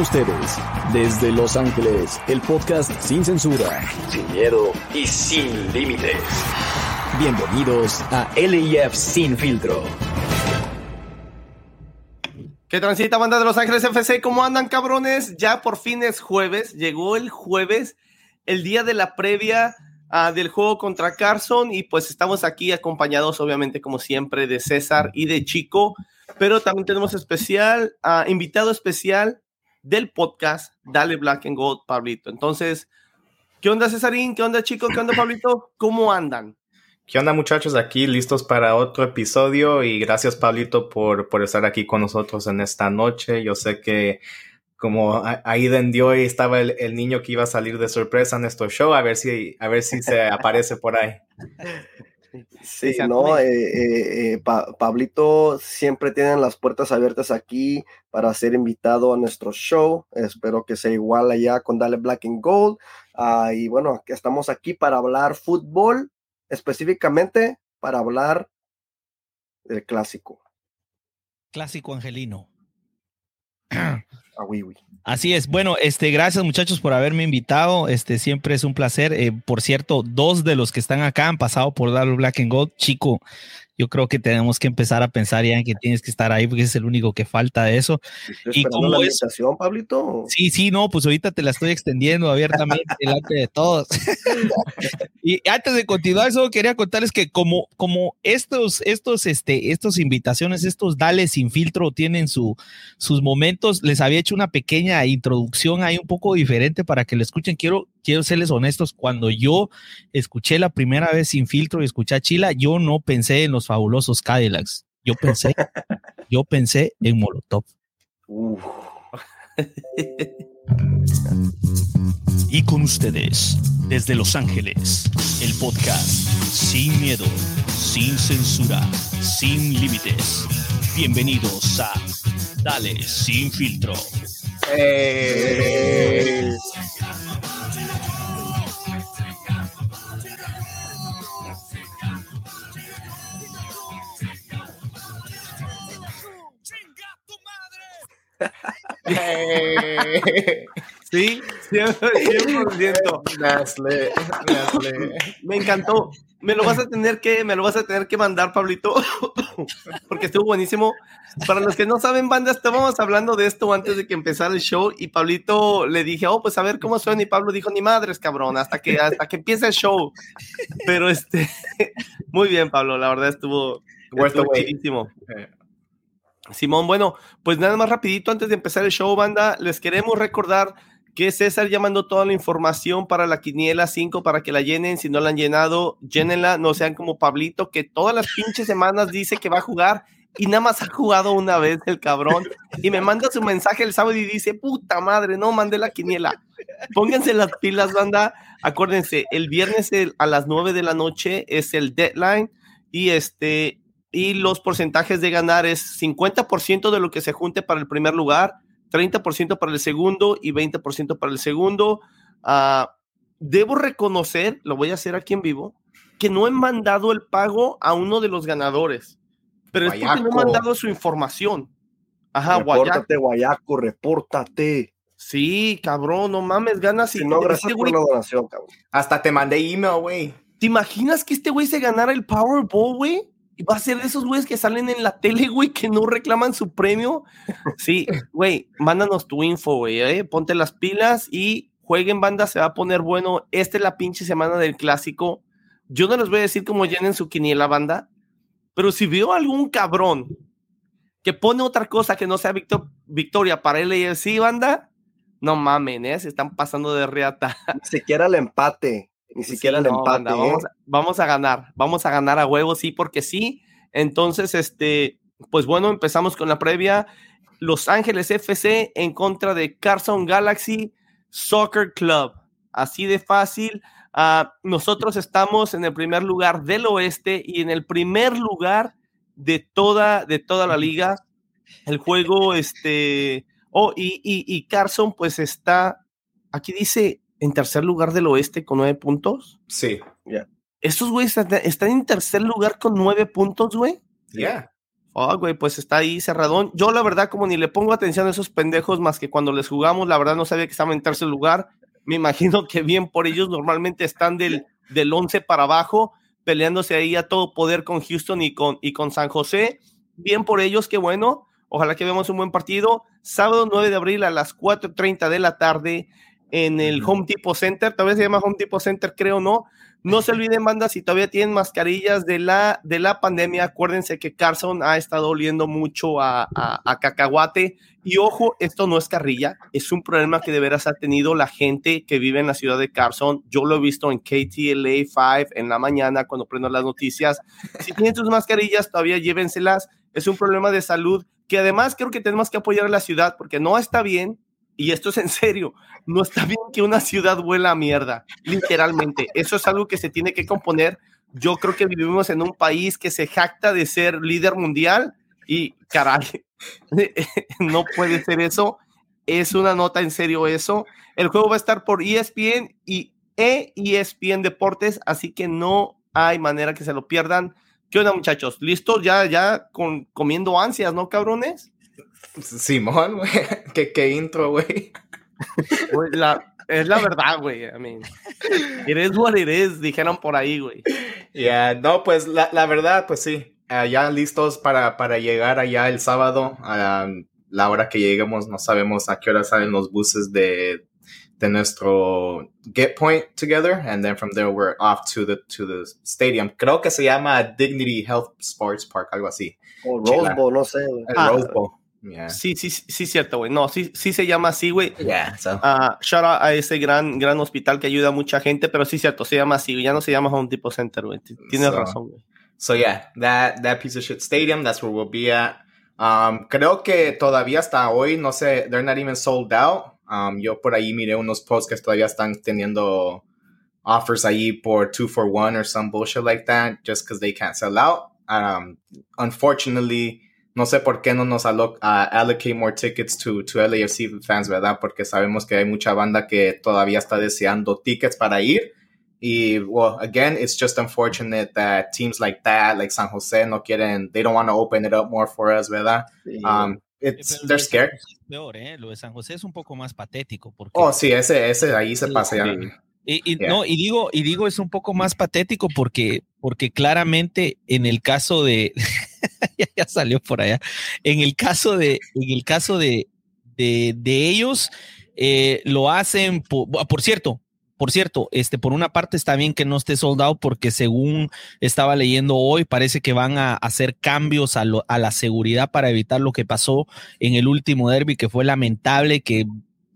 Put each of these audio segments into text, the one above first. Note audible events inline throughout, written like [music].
ustedes, desde Los Ángeles, el podcast sin censura, sin miedo y sin límites. Bienvenidos a LIF Sin Filtro. ¿Qué transita banda de Los Ángeles FC? ¿Cómo andan cabrones? Ya por fin es jueves, llegó el jueves, el día de la previa uh, del juego contra Carson y pues estamos aquí acompañados obviamente como siempre de César y de Chico, pero también tenemos especial, uh, invitado especial del podcast Dale Black and Gold, Pablito. Entonces, ¿qué onda Cesarín? ¿Qué onda Chico? ¿Qué onda Pablito? ¿Cómo andan? ¿Qué onda muchachos? Aquí listos para otro episodio y gracias Pablito por, por estar aquí con nosotros en esta noche. Yo sé que como ahí vendió y estaba el, el, niño que iba a salir de sorpresa en nuestro show, a ver si, a ver si se [laughs] aparece por ahí. Sí, no, eh, eh, eh, pa Pablito siempre tiene las puertas abiertas aquí para ser invitado a nuestro show. Espero que sea igual allá con Dale Black and Gold. Uh, y bueno, estamos aquí para hablar fútbol, específicamente para hablar del clásico. Clásico angelino. Ah, oui, oui. Así es. Bueno, este, gracias muchachos por haberme invitado. Este, siempre es un placer. Eh, por cierto, dos de los que están acá han pasado por Darlo Black and Gold. Chico, yo creo que tenemos que empezar a pensar ya en que tienes que estar ahí porque es el único que falta de eso. ¿Y cómo la es? Pablito? Sí, sí, no, pues ahorita te la estoy extendiendo abiertamente delante de todos. [laughs] y antes de continuar, solo quería contarles que como, como estos, estos, este, estos invitaciones, estos dales sin filtro tienen su, sus momentos, les había hecho una pequeña introducción ahí un poco diferente para que lo escuchen. Quiero, quiero serles honestos, cuando yo escuché la primera vez sin filtro y escuché a Chila, yo no pensé en los fabulosos Cadillacs. Yo pensé, [laughs] yo pensé en Molotov. Y con ustedes, desde Los Ángeles, el podcast Sin Miedo, Sin Censura, Sin Límites. Bienvenidos a Dale Sin Filtro. Eh. [laughs] Sí, 100%. Nasle, Nasle. Me encantó. Me lo vas a tener que, me lo vas a tener que mandar, Pablito, [laughs] porque estuvo buenísimo. Para los que no saben, banda, estábamos hablando de esto antes de que empezara el show y Pablito le dije, oh, pues a ver cómo suena y Pablo dijo, ni madres, cabrón, hasta que, hasta que empiece el show. Pero este, [laughs] muy bien, Pablo, la verdad estuvo, estuvo. Simón, bueno, pues nada más rapidito antes de empezar el show, banda, les queremos recordar que César ya mandó toda la información para la quiniela 5 para que la llenen, si no la han llenado, llénenla, no sean como Pablito, que todas las pinches semanas dice que va a jugar y nada más ha jugado una vez el cabrón y me manda su mensaje el sábado y dice, puta madre, no mandé la quiniela. Pónganse las pilas, banda, acuérdense, el viernes a las 9 de la noche es el deadline y este y los porcentajes de ganar es 50% de lo que se junte para el primer lugar, 30% para el segundo y 20% para el segundo. Uh, debo reconocer, lo voy a hacer aquí en vivo, que no he mandado el pago a uno de los ganadores, pero Guayaco. es porque no he mandado su información. Ajá, repórtate, Guayaco, repórtate. Sí, cabrón, no mames, ganas y no, gracias este por la donación, cabrón. Hasta te mandé email, güey. ¿Te imaginas que este güey se ganara el Powerball, güey? Va a ser de esos güeyes que salen en la tele, güey, que no reclaman su premio. Sí, güey, mándanos tu info, güey, ¿eh? ponte las pilas y jueguen banda, se va a poner bueno. Esta es la pinche semana del clásico. Yo no les voy a decir cómo llenen su quiniela banda, pero si veo algún cabrón que pone otra cosa que no sea victor victoria para él y sí, banda, no mamen, ¿eh? Se están pasando de reata. Ni siquiera el empate. Ni siquiera sí, el empate. Banda, vamos, ¿eh? vamos, a ganar, vamos a ganar a huevo, sí, porque sí. Entonces, este, pues bueno, empezamos con la previa. Los Ángeles FC en contra de Carson Galaxy Soccer Club. Así de fácil. Uh, nosotros estamos en el primer lugar del oeste y en el primer lugar de toda, de toda la liga. El juego, este, oh, y, y, y Carson, pues está, aquí dice en tercer lugar del oeste con nueve puntos. Sí. Ya. Estos güeyes están en tercer lugar con nueve puntos, güey. Ya. Yeah. Oh, güey, pues está ahí cerradón. Yo, la verdad, como ni le pongo atención a esos pendejos más que cuando les jugamos, la verdad no sabía que estaban en tercer lugar. Me imagino que bien por ellos normalmente están del, del 11 para abajo, peleándose ahí a todo poder con Houston y con, y con San José. Bien por ellos, qué bueno. Ojalá que veamos un buen partido. Sábado 9 de abril a las 4.30 de la tarde en el Home Depot Center. Todavía se llama Home Depot Center, creo, ¿no? No se [laughs] olviden, banda, si todavía tienen mascarillas de la, de la pandemia, acuérdense que Carson ha estado oliendo mucho a, a, cacahuate. Y ojo, esto no es carrilla, es un problema que de veras ha tenido la gente que vive en la ciudad de Carson. Yo lo he visto en KTLA 5 en la mañana cuando prendo las noticias. Si tienen sus mascarillas, todavía llévenselas. Es un problema de salud que además creo que tenemos que apoyar a la ciudad porque no está bien y esto es en serio, no está bien que una ciudad huela a mierda, literalmente. Eso es algo que se tiene que componer. Yo creo que vivimos en un país que se jacta de ser líder mundial y caray, [laughs] no puede ser eso. Es una nota en serio eso. El juego va a estar por ESPN y ESPN Deportes, así que no hay manera que se lo pierdan. ¿Qué onda, muchachos? ¿Listos? Ya, ya con, comiendo ansias, ¿no, cabrones? Simón, güey. ¿Qué, qué intro, güey. La, es la verdad, güey. I mean, it is what it is, dijeron por ahí, güey. Ya, no, pues la, la, verdad, pues sí. Uh, ya listos para, para llegar allá el sábado. A la hora que lleguemos, no sabemos a qué hora salen los buses de, de nuestro get point together. And then from there, we're off to the, to the stadium. Creo que se llama Dignity Health Sports Park, algo así. O Rose Bowl, no sé. Ah, Rose Bowl. Sí, sí, sí, cierto, güey. No, sí, sí se llama así, güey. Yeah, so. uh, shout out a ese gran, gran hospital que ayuda a mucha gente, pero sí, cierto, se llama así, Ya no se llama Home Depot Center, güey. Tienes so, razón, güey. So, yeah, that, that piece of shit stadium, that's where we'll be at. Um, creo que todavía hasta hoy, no sé, they're not even sold out. Um, yo por ahí miré unos posts que todavía están teniendo offers ahí por two for one or some bullshit like that, just because they can't sell out. Um, unfortunately, no sé por qué no nos alloc uh, allocate more tickets to, to LAFC fans, ¿verdad? Porque sabemos que hay mucha banda que todavía está deseando tickets para ir. Y, well, again, it's just unfortunate that teams like that, like San Jose, no quieren, they don't want to open it up more for us, ¿verdad? Sí. Um, it's, they're scared. Es peor, ¿eh? Lo de San José es un poco más patético. Porque oh, sí, ese, ese ahí se pasa ya. Y, y yeah. no, y digo, y digo, es un poco más patético porque, porque claramente en el caso de, [laughs] ya, ya, salió por allá, en el caso de, en el caso de, de, de ellos, eh, lo hacen, por, por, cierto, por cierto, este, por una parte está bien que no esté soldado porque según estaba leyendo hoy, parece que van a hacer cambios a, lo, a la seguridad para evitar lo que pasó en el último derby, que fue lamentable, que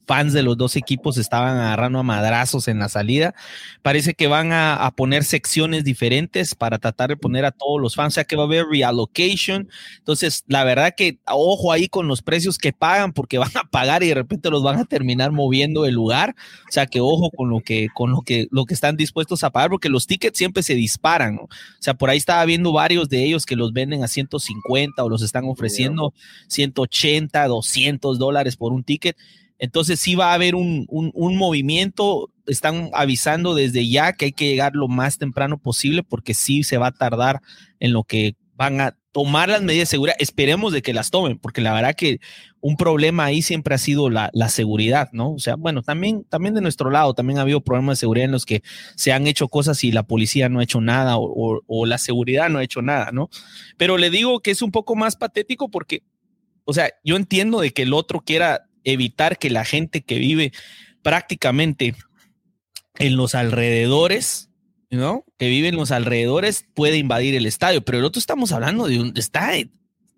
fans de los dos equipos estaban agarrando a madrazos en la salida. Parece que van a, a, poner secciones diferentes para tratar de poner a todos los fans, o sea que va a haber reallocation. Entonces, la verdad que ojo ahí con los precios que pagan, porque [laughs] van a pagar y de repente los van a terminar moviendo el lugar. O sea que ojo con lo que, con lo que, lo que están dispuestos a pagar, porque los tickets siempre se disparan. ¿no? O sea, por ahí estaba viendo varios de ellos que los venden a 150 o los están ofreciendo 180, 200 dólares por un ticket. Entonces sí va a haber un, un, un, movimiento, están avisando desde ya que hay que llegar lo más temprano posible porque sí se va a tardar en lo que van a tomar las medidas de seguridad. Esperemos de que las tomen, porque la verdad que un problema ahí siempre ha sido la, la seguridad, ¿no? O sea, bueno, también, también de nuestro lado, también ha habido problemas de seguridad en los que se han hecho cosas y la policía no ha hecho nada o, o, o la seguridad no ha hecho nada, ¿no? Pero le digo que es un poco más patético porque, o sea, yo entiendo de que el otro quiera evitar que la gente que vive prácticamente en los alrededores, ¿no? Que vive en los alrededores puede invadir el estadio, pero el otro estamos hablando de un está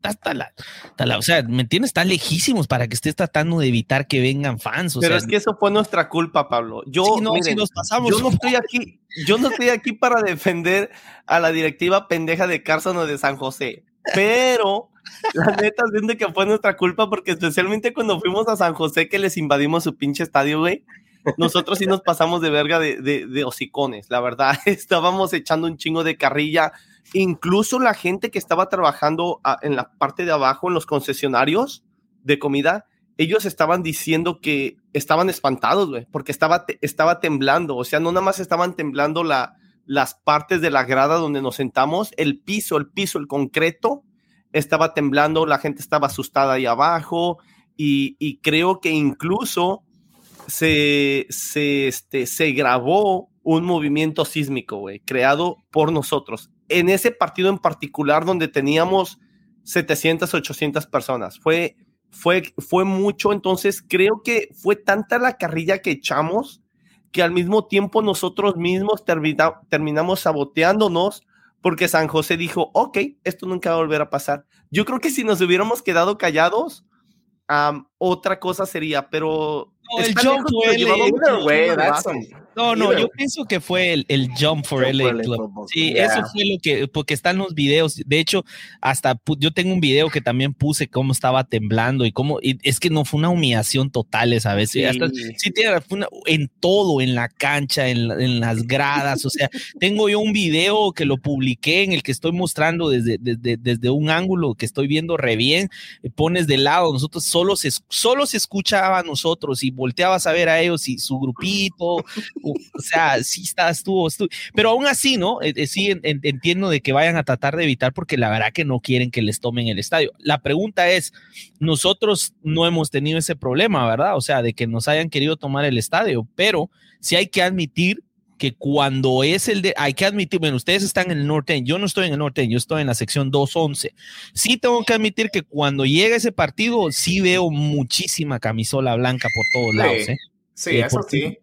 hasta la, hasta la, o sea, ¿me entiendes? Está lejísimos para que estés tratando de evitar que vengan fans. O Pero sea, es que eso fue nuestra culpa, Pablo. Yo, sí, no, miren, si nos pasamos. yo no estoy aquí, yo no estoy aquí para defender a la directiva pendeja de Carson o de San José, pero la neta siento que fue nuestra culpa porque especialmente cuando fuimos a San José que les invadimos su pinche estadio, güey. Nosotros sí nos pasamos de verga de, de, de hocicones, la verdad. [laughs] Estábamos echando un chingo de carrilla. Incluso la gente que estaba trabajando a, en la parte de abajo, en los concesionarios de comida, ellos estaban diciendo que estaban espantados, güey, porque estaba, estaba temblando. O sea, no nada más estaban temblando la, las partes de la grada donde nos sentamos, el piso, el piso, el concreto estaba temblando, la gente estaba asustada ahí abajo y, creo que incluso se, se, este, se grabó un movimiento sísmico, güey, creado por nosotros. En ese partido en particular donde teníamos 700, 800 personas. Fue, fue, fue mucho, entonces creo que fue tanta la carrilla que echamos que al mismo tiempo nosotros mismos terminamos saboteándonos porque San José dijo, ok, esto nunca va a volver a pasar. Yo creo que si nos hubiéramos quedado callados, otra cosa sería, pero el jump fue No, no, yo pienso que fue el, el jump for LA Club. Sí, eso fue lo que, porque están los videos. De hecho, hasta yo tengo un video que también puse cómo estaba temblando y cómo, y es que no fue una humillación total esa vez. Sí, hasta, sí fue en todo, en la cancha, en, en, las gradas. O sea, tengo yo un video que lo publiqué en el que estoy mostrando desde, desde, desde un ángulo que estoy viendo re bien. Pones de lado, nosotros solo se, solo se escuchaba a nosotros y volteabas a ver a ellos y su grupito, o, sea, sí está, estuvo, estuvo, pero aún así, ¿no? Eh, eh, sí entiendo de que vayan a tratar de evitar porque la verdad que no quieren que les tomen el estadio. La pregunta es, nosotros no hemos tenido ese problema, ¿verdad? O sea, de que nos hayan querido tomar el estadio, pero sí hay que admitir que cuando es el de, hay que admitir, bueno, ustedes están en el norte, yo no estoy en el norte, yo estoy en la sección 211. Sí tengo que admitir que cuando llega ese partido, sí veo muchísima camisola blanca por todos lados. ¿eh? Sí, eh, eso sí.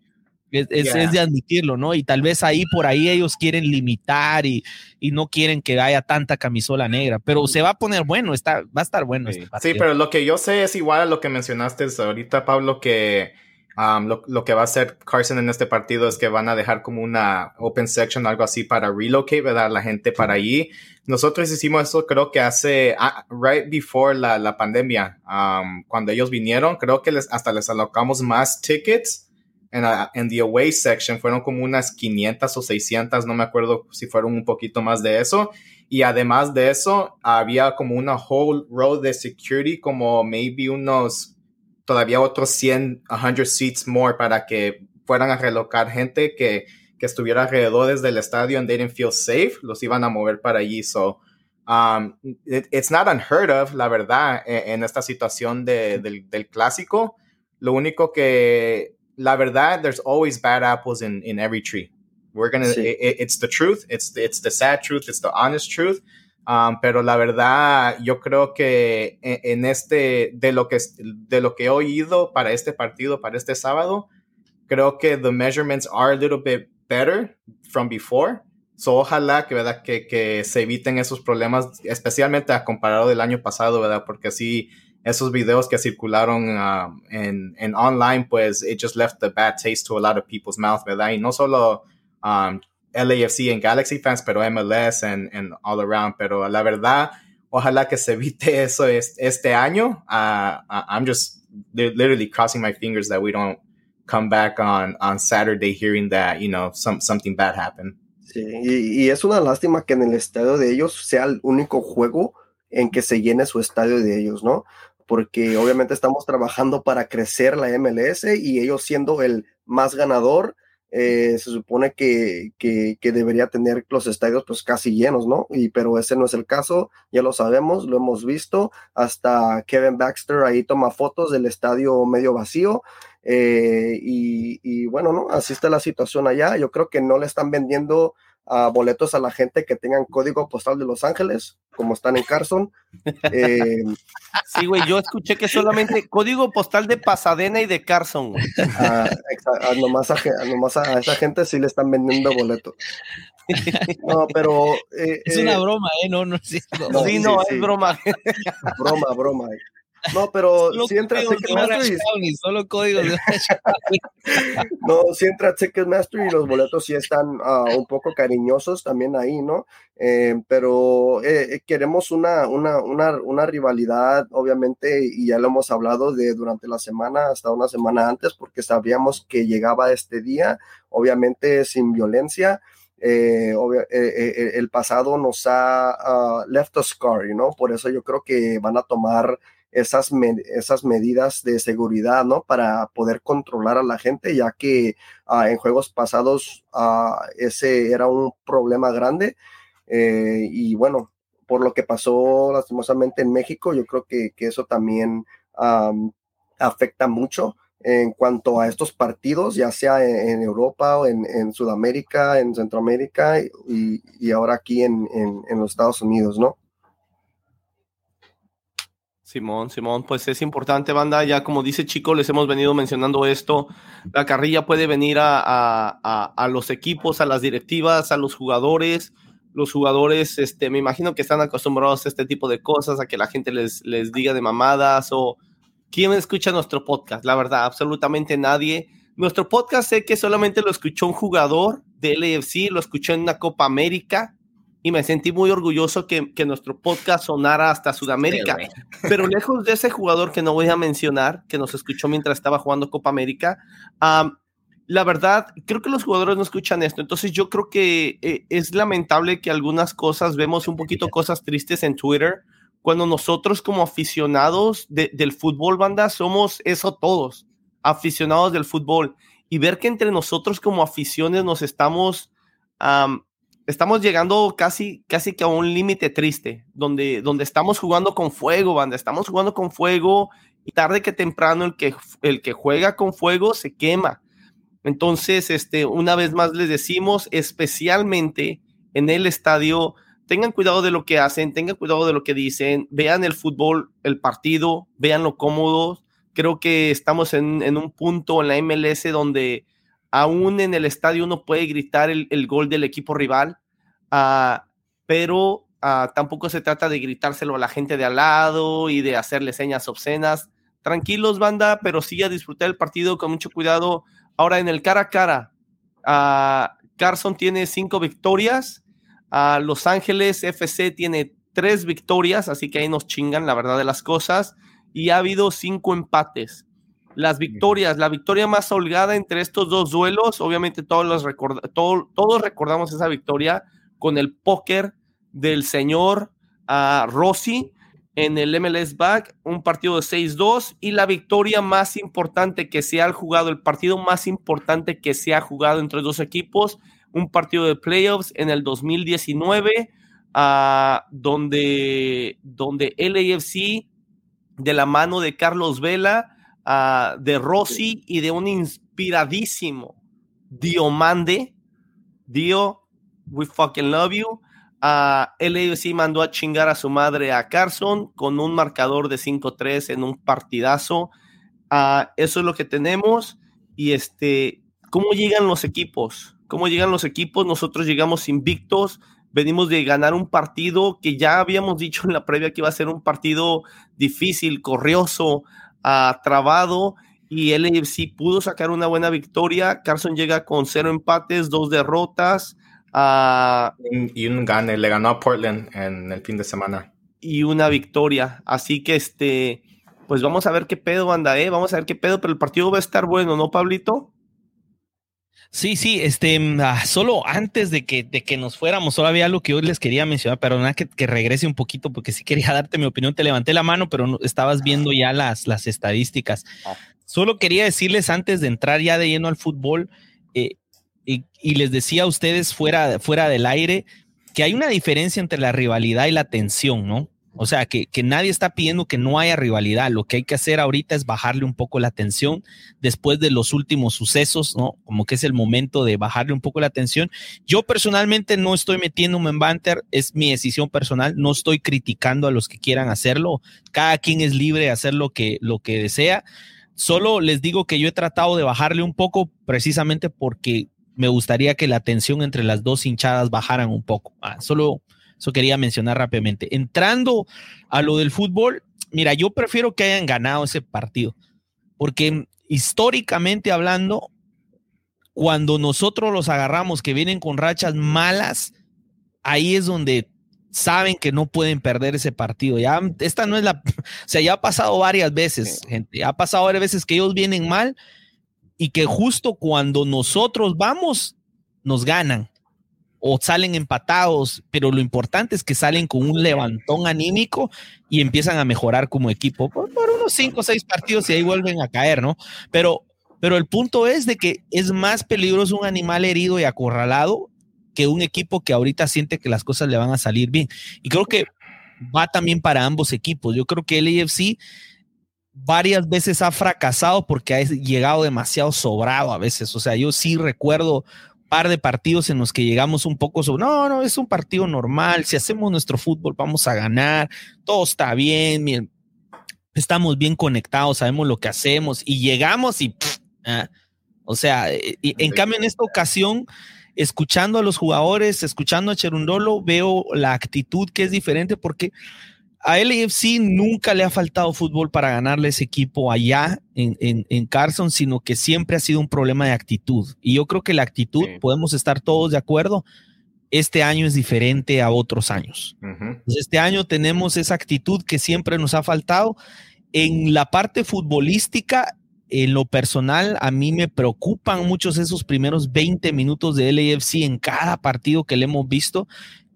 Es, de admitirlo, ¿no? Y tal vez ahí por ahí ellos quieren limitar y, y, no quieren que haya tanta camisola negra, pero se va a poner bueno, está, va a estar bueno. Sí, este sí pero lo que yo sé es igual a lo que mencionaste ahorita, Pablo, que Um, lo, que va a hacer Carson en este partido es que van a dejar como una open section, algo así para relocate, ¿verdad? La gente para allí. Nosotros hicimos eso creo que hace, ah, right before la, la pandemia, um, cuando ellos vinieron, creo que les, hasta les alocamos más tickets en, en the away section. Fueron como unas 500 o 600, no me acuerdo si fueron un poquito más de eso. Y además de eso, había como una whole row de security, como maybe unos todavía otros 100, 100 seats more para que fueran a relocar gente que, que estuviera alrededor del estadio and they didn't feel safe, los iban a mover para allí. So, um, it's not unheard of, la verdad, e, en, esta situación de, del, del, clásico. Lo único que, la verdad, there's always bad apples in, in every tree. We're gonna, it, it's the truth, it's, it's the sad truth, it's the honest truth. Um, pero la verdad, yo creo que e, en, este, de lo que, de lo que he oído para este partido, para este sábado, creo que the measurements are a little bit better from before. So, ojalá que, ¿verdad? Que, que se eviten esos problemas, especialmente a comparado del año pasado, ¿verdad? Porque así esos videos que circularon um, en, en, online, pues it just left the bad taste to a lot of people's mouth, ¿verdad? Y no solo um, LAFC en Galaxy fans, pero MLS and, and all around. Pero la verdad, ojalá que se evite [laughs] eso este año. Uh, I'm just literally crossing my fingers that we don't come back on, on Saturday hearing that, you know, some, something bad happened. Sí, y, y, es una lástima que en el estadio de ellos sea el único juego en que se llene su estadio de ellos, ¿no? Porque obviamente estamos trabajando para crecer la MLS y ellos siendo el más ganador, eh, se supone que, que, debería tener los estadios pues casi llenos, ¿no? Y, pero ese no es el caso, ya lo sabemos, lo hemos visto, hasta Kevin Baxter ahí toma fotos del estadio medio vacío, eh, y, y, bueno, ¿no? Así está la situación allá, yo creo que no le están vendiendo boletos a la gente que tengan código postal de Los Ángeles, como están en Carson. Eh, sí, güey, yo escuché que solamente código postal de Pasadena y de Carson. A, nomás, a, esa gente sí le están vendiendo boletos. No, pero... Eh, es una eh, broma, ¿eh? No, no, sí, no, sí, no es broma. Broma, broma. No, pero [laughs] si entra Ticketmaster y solo códigos de [laughs] No, si entra Ticketmaster y los boletos sí están ah, un poco cariñosos también ahí, ¿no? Eh, pero eh, eh, queremos una, una, una, una, rivalidad, obviamente, y ya lo hemos hablado de durante la semana, hasta una semana antes, porque sabíamos que llegaba este día, obviamente sin violencia. el pasado nos ha ah, left a scar, ¿no? Por eso yo creo que van a tomar esas, esas medidas de seguridad, ¿no? Para poder controlar a la gente, ya que ah, en juegos pasados ah, ese era un problema grande. Eh, y bueno, por lo que pasó lastimosamente en México, yo creo que, eso también afecta mucho en cuanto a estos partidos, ya sea en, Europa o en, Sudamérica, en Centroamérica y, ahora aquí en, en, los Estados Unidos, ¿no? Simón, Simón, pues es importante, banda. Ya como dice Chico, les hemos venido mencionando esto. La carrilla puede venir a, a, a, los equipos, a las directivas, a los jugadores. Los jugadores, este, me imagino que están acostumbrados a este tipo de cosas, a que la gente les, les diga de mamadas o quién escucha nuestro podcast. La verdad, absolutamente nadie. Nuestro podcast sé que solamente lo escuchó un jugador de LFC, lo escuchó en una Copa América y me sentí muy orgulloso que, nuestro podcast sonara hasta Sudamérica. [laughs] Pero lejos de ese jugador que no voy a mencionar, que nos escuchó mientras estaba jugando Copa América, la verdad, creo que los jugadores no escuchan esto. Entonces yo creo que eh, es lamentable que algunas cosas, vemos un poquito [laughs] cosas tristes en Twitter, cuando nosotros como aficionados del fútbol, banda, somos eso todos, aficionados del fútbol. Y ver que entre nosotros como aficiones nos estamos estamos llegando casi, casi que a un límite triste, donde, donde estamos jugando con fuego, banda, estamos jugando con fuego y tarde que temprano el que, el que juega con fuego se quema. Entonces, este, una vez más les decimos, especialmente en el estadio, tengan cuidado de lo que hacen, tengan cuidado de lo que dicen, vean el fútbol, el partido, vean lo cómodo. Creo que estamos en, en un punto en la MLS donde aún en el estadio uno puede gritar el, gol del equipo rival, ah, pero ah, tampoco se trata de gritárselo a la gente de al lado y de hacerle señas obscenas. Tranquilos, banda, pero sí a disfrutar el partido con mucho cuidado. Ahora en el cara a cara, ah, Carson tiene cinco victorias, Los Ángeles FC tiene tres victorias, así que ahí nos chingan la verdad de las cosas, y ha habido cinco empates las victorias, la victoria más holgada entre estos dos duelos, obviamente todos, los todos recordamos esa victoria con el póker del señor uh, Rossi en el MLS Back, un partido de 6-2 y la victoria más importante que se ha jugado, el partido más importante que se ha jugado entre dos equipos, un partido de playoffs en el 2019, ah, donde, donde LAFC de la mano de Carlos Vela Ah, de Rossi y de un inspiradísimo Diomande. Dio, we fucking love you. Uh, LAFC mandó a chingar a su madre a Carson con un marcador de 5-3 en un partidazo. Ah, eso es lo que tenemos. Y este, ¿cómo llegan los equipos? ¿Cómo llegan los equipos? Nosotros llegamos invictos. Venimos de ganar un partido que ya habíamos dicho en la previa que iba a ser un partido difícil, corrioso, trabado y el AFC pudo sacar una buena victoria. Carson llega con cero empates, dos derrotas. Uh, y un gane, le ganó a Portland en el fin de semana. Y una victoria. Así que este, pues vamos a ver qué pedo anda, ¿eh? Vamos a ver qué pedo, pero el partido va a estar bueno, ¿no, Pablito? Sí, sí, este, mm, ah, solo antes de que, de que nos fuéramos, solo había algo que hoy les quería mencionar, perdona que, que regrese un poquito porque sí quería [laughs] darte mi opinión, te levanté la mano, pero no, estabas viendo ya las, las estadísticas. Ah. Solo quería decirles antes de entrar ya de lleno al fútbol, eh, y, y, les decía a ustedes fuera, fuera del aire, que hay una diferencia entre la rivalidad y la tensión, ¿no? O sea, que, nadie está pidiendo que no haya rivalidad. Lo que hay que hacer ahorita es bajarle un poco la tensión después de los últimos sucesos, ¿no? Como que es el momento de bajarle un poco la tensión. Yo personalmente no estoy metiéndome en banter, es mi decisión personal. No estoy criticando a los que quieran hacerlo. Cada quien es libre de hacer lo que, lo que desea. Solo les digo que yo he tratado de bajarle un poco precisamente porque me gustaría que la tensión entre las dos hinchadas bajaran un poco. Ah, solo eso quería mencionar rápidamente. Entrando a lo del fútbol, mira, yo prefiero que hayan ganado ese partido, porque históricamente hablando, cuando nosotros los agarramos que vienen con rachas malas, ahí es donde saben que no pueden perder ese partido. Ya esta no es la, [laughs] o sea, ya ha pasado varias veces, gente, ha pasado varias veces que ellos vienen mal y que justo cuando nosotros vamos nos ganan o salen empatados, pero lo importante es que salen con un levantón anímico y empiezan a mejorar como equipo por, unos cinco o seis partidos y ahí vuelven a caer, ¿no? Pero, pero el punto es de que es más peligroso un animal herido y acorralado que un equipo que ahorita siente que las cosas le van a salir bien. Y creo que va también para ambos equipos. Yo creo que el AFC varias veces ha fracasado porque ha llegado demasiado sobrado a veces. O sea, yo sí recuerdo par de partidos en los que llegamos un poco sobre, no, no, es un partido normal, si hacemos nuestro fútbol vamos a ganar, todo está bien, estamos bien conectados, sabemos lo que hacemos y llegamos y, ah, o sea, eh, en cambio en esta ocasión escuchando a los jugadores, escuchando a Cherundolo, veo la actitud que es diferente porque a LAFC nunca le ha faltado fútbol para ganarle ese equipo allá en, en, Carson, sino que siempre ha sido un problema de actitud. Y yo creo que la actitud, podemos estar todos de acuerdo, este año es diferente a otros años. este año tenemos esa actitud que siempre nos ha faltado. En la parte futbolística, en lo personal, a mí me preocupan muchos esos primeros 20 minutos de LAFC en cada partido que le hemos visto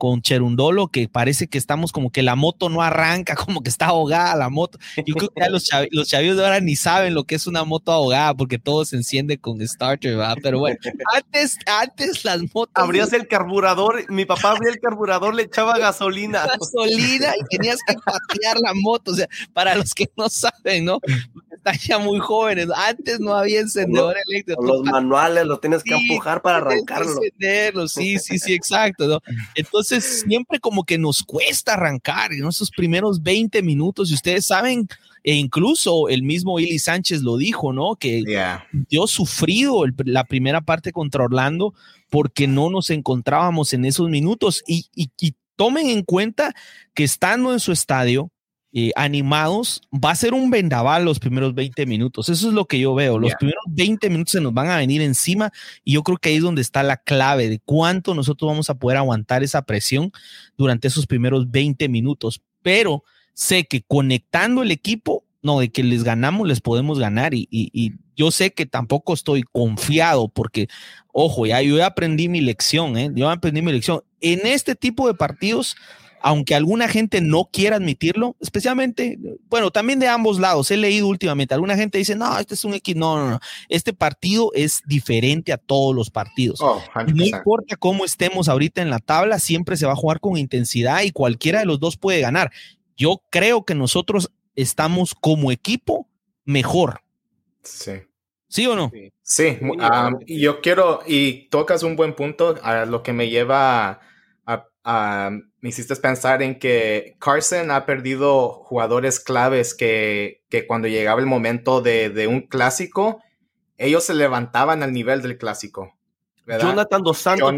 con Cherundolo, que parece que estamos como que la moto no arranca, [laughs] como que está ahogada la moto. Yo creo que ya los, los chavillos de ahora ni saben lo que es una moto ahogada, porque todo se enciende con starter, ¿verdad? Pero bueno, [laughs] antes, antes las motos. Abrías el carburador, mi papá abría el carburador, le echaba gasolina. [laughs] Gasolina y tenías que patear la moto. O sea, para los que no saben, ¿no? Ya muy jóvenes. Antes no había encendedor eléctrico. Los manuales los tienes que empujar para arrancarlo. Sí, sí, sí, exacto. ¿no? Entonces, siempre como que nos cuesta arrancar en esos primeros 20 minutos y ustedes saben, e incluso el mismo Ili Sánchez lo dijo, ¿no? Que dio sufrido la primera parte contra Orlando porque no nos encontrábamos en esos minutos y, y tomen en cuenta que estando en su estadio, eh, animados, va a ser un vendaval los primeros 20 minutos. Eso es lo que yo veo. Los primeros 20 minutos se nos van a venir encima y yo creo que ahí es donde está la clave de cuánto nosotros vamos a poder aguantar esa presión durante esos primeros 20 minutos. Pero sé que conectando el equipo, no, de que les ganamos, les podemos ganar y, y, yo sé que tampoco estoy confiado porque, ojo, ya yo aprendí mi lección, ¿eh? yo aprendí mi lección. En este tipo de partidos, aunque alguna gente no quiera admitirlo, especialmente, bueno, también de ambos lados, he leído últimamente, alguna gente dice, no, este es un X, no, no, no, este partido es diferente a todos los partidos. Oh, no importa cómo estemos ahorita en la tabla, siempre se va a jugar con intensidad y cualquiera de los dos puede ganar. Yo creo que nosotros estamos como equipo mejor. Sí. ¿Sí o no? Sí, yo quiero, y tocas un buen punto, a lo que me lleva a me hiciste pensar en que Carson ha perdido jugadores claves que, que cuando llegaba el momento de, de, un clásico, ellos se levantaban al nivel del clásico. Jonathan Dos Santos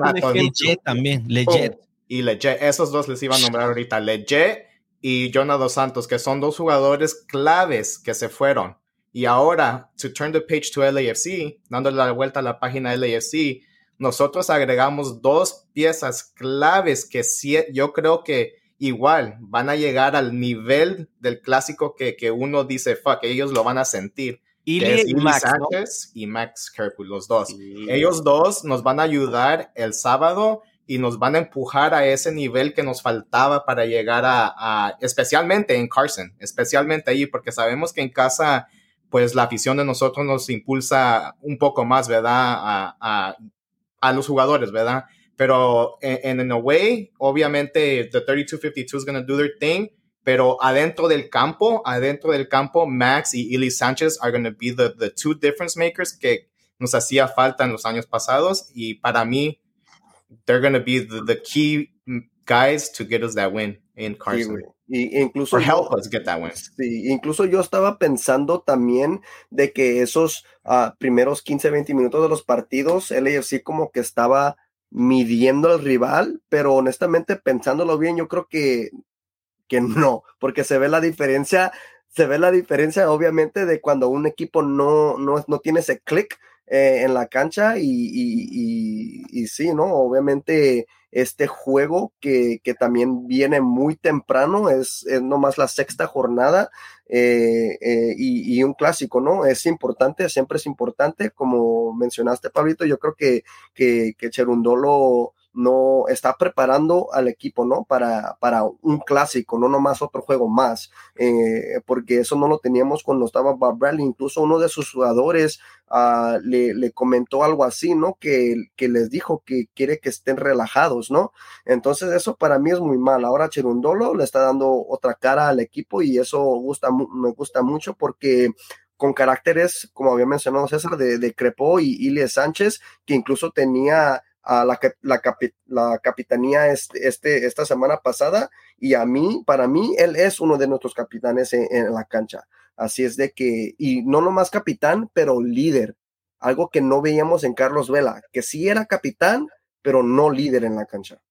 también, Leggett. Oh, y Leggett, esos dos les iba a nombrar ahorita, Leggett y Jonathan Dos Santos, que son dos jugadores claves que se fueron. Y ahora, to turn the page to LAFC, dándole la vuelta a la página LAFC, nosotros agregamos dos piezas claves que sí, yo creo que igual van a llegar al nivel del clásico que, que uno dice, fuck, ellos lo van a sentir. y Max, Sánchez y Max Kirkwood, los dos. Ellos dos nos van a ayudar el sábado y nos van a empujar a ese nivel que nos faltaba para llegar a, especialmente en Carson, especialmente ahí, porque sabemos que en casa, pues la afición de nosotros nos impulsa un poco más, ¿verdad? a a los jugadores, ¿verdad? Pero en, en a way, obviamente, the 3252 is going to do their thing, pero adentro del campo, adentro del campo, Max y Eli Sánchez are going to be the, the two difference makers que nos hacía falta en los años pasados y para mí, they're going to be the, key guys to get us that win in Carson. Y incluso help us get that win. Sí, incluso yo estaba pensando también de que esos uh, primeros 15, 20 minutos de los partidos, LAFC como que estaba midiendo al rival, pero honestamente pensándolo bien, yo creo que, que no, porque se ve la diferencia, se ve la diferencia obviamente de cuando un equipo no, no, no tiene ese click eh, en la cancha y, y, y, y sí, ¿no? Obviamente este juego que, que también viene muy temprano, es, es nomás la sexta jornada eh, eh, y, un clásico, ¿no? Es importante, siempre es importante, como mencionaste, Pablito, yo creo que, que Cherundolo no está preparando al equipo, ¿no? Para, para un clásico, no nomás otro juego más, eh, porque eso no lo teníamos cuando estaba Bob Bradley. Incluso uno de sus jugadores uh, le, le, comentó algo así, ¿no? Que, que, les dijo que quiere que estén relajados, ¿no? Entonces eso para mí es muy mal. Ahora Cherundolo le está dando otra cara al equipo y eso gusta, me gusta mucho porque con caracteres, como había mencionado César, de, de Crepó y Ilie Sánchez, que incluso tenía a la, la, la, capitanía este, este, esta semana pasada y a mí, para mí, él es uno de nuestros capitanes en, la cancha. Así es de que, y no nomás capitán, pero líder, algo que no veíamos en Carlos Vela, que sí era capitán, pero no líder en la cancha.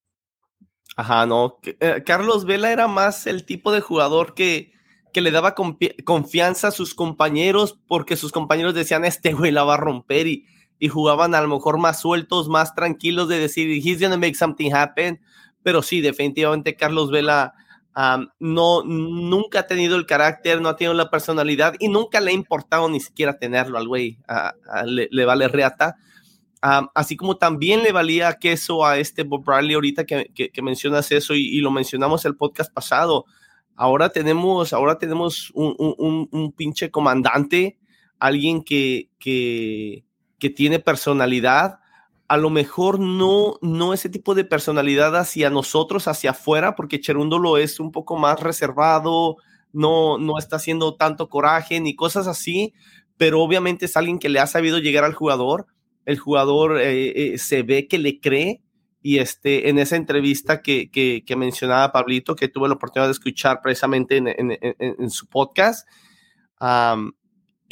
Ajá, no. Eh, Carlos Vela era más el tipo de jugador que, que le daba confianza a sus compañeros porque sus compañeros decían, este güey la va a romper y, y jugaban a lo mejor más sueltos, más tranquilos de decir, he's gonna make something happen. Pero sí, definitivamente Carlos Vela no, nunca ha tenido el carácter, no ha tenido la personalidad y nunca le ha importado ni siquiera tenerlo al güey, le, vale reata. así como también le valía queso a este Bob Bradley ahorita que, que, mencionas eso y, lo mencionamos el podcast pasado. Ahora tenemos, ahora tenemos un, un, un pinche comandante, alguien que, que, que tiene personalidad, a lo mejor no, no ese tipo de personalidad hacia nosotros, hacia afuera, porque Cherúndolo es un poco más reservado, no, no está haciendo tanto coraje ni cosas así, pero obviamente es alguien que le ha sabido llegar al jugador. El jugador eh, eh, se ve que le cree y este, en esa entrevista que, que, mencionaba Pablito, que tuve la oportunidad de escuchar precisamente en, en, en, su podcast,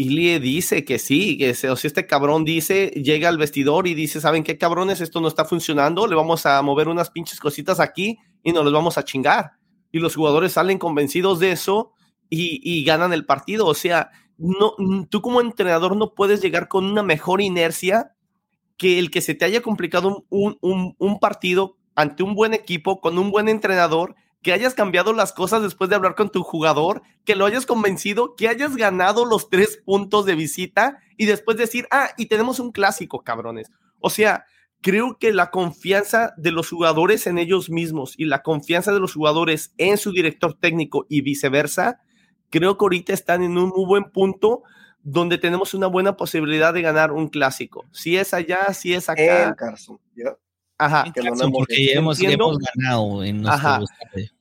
Ilie dice que sí, que o si este cabrón dice, llega al vestidor y dice, ¿saben qué cabrones? Esto no está funcionando, le vamos a mover unas pinches cositas aquí y nos los vamos a chingar. Y los jugadores salen convencidos de eso y, ganan el partido. O sea, no, tú como entrenador no puedes llegar con una mejor inercia que el que se te haya complicado un, un partido ante un buen equipo, con un buen entrenador que hayas cambiado las cosas después de hablar con tu jugador, que lo hayas convencido, que hayas ganado los tres puntos de visita y después decir, ah, y tenemos un clásico, cabrones. O sea, creo que la confianza de los jugadores en ellos mismos y la confianza de los jugadores en su director técnico y viceversa, creo que ahorita están en un muy buen punto donde tenemos una buena posibilidad de ganar un clásico. Si es allá, si es acá. Ajá. Que porque hemos, ganado en Ajá.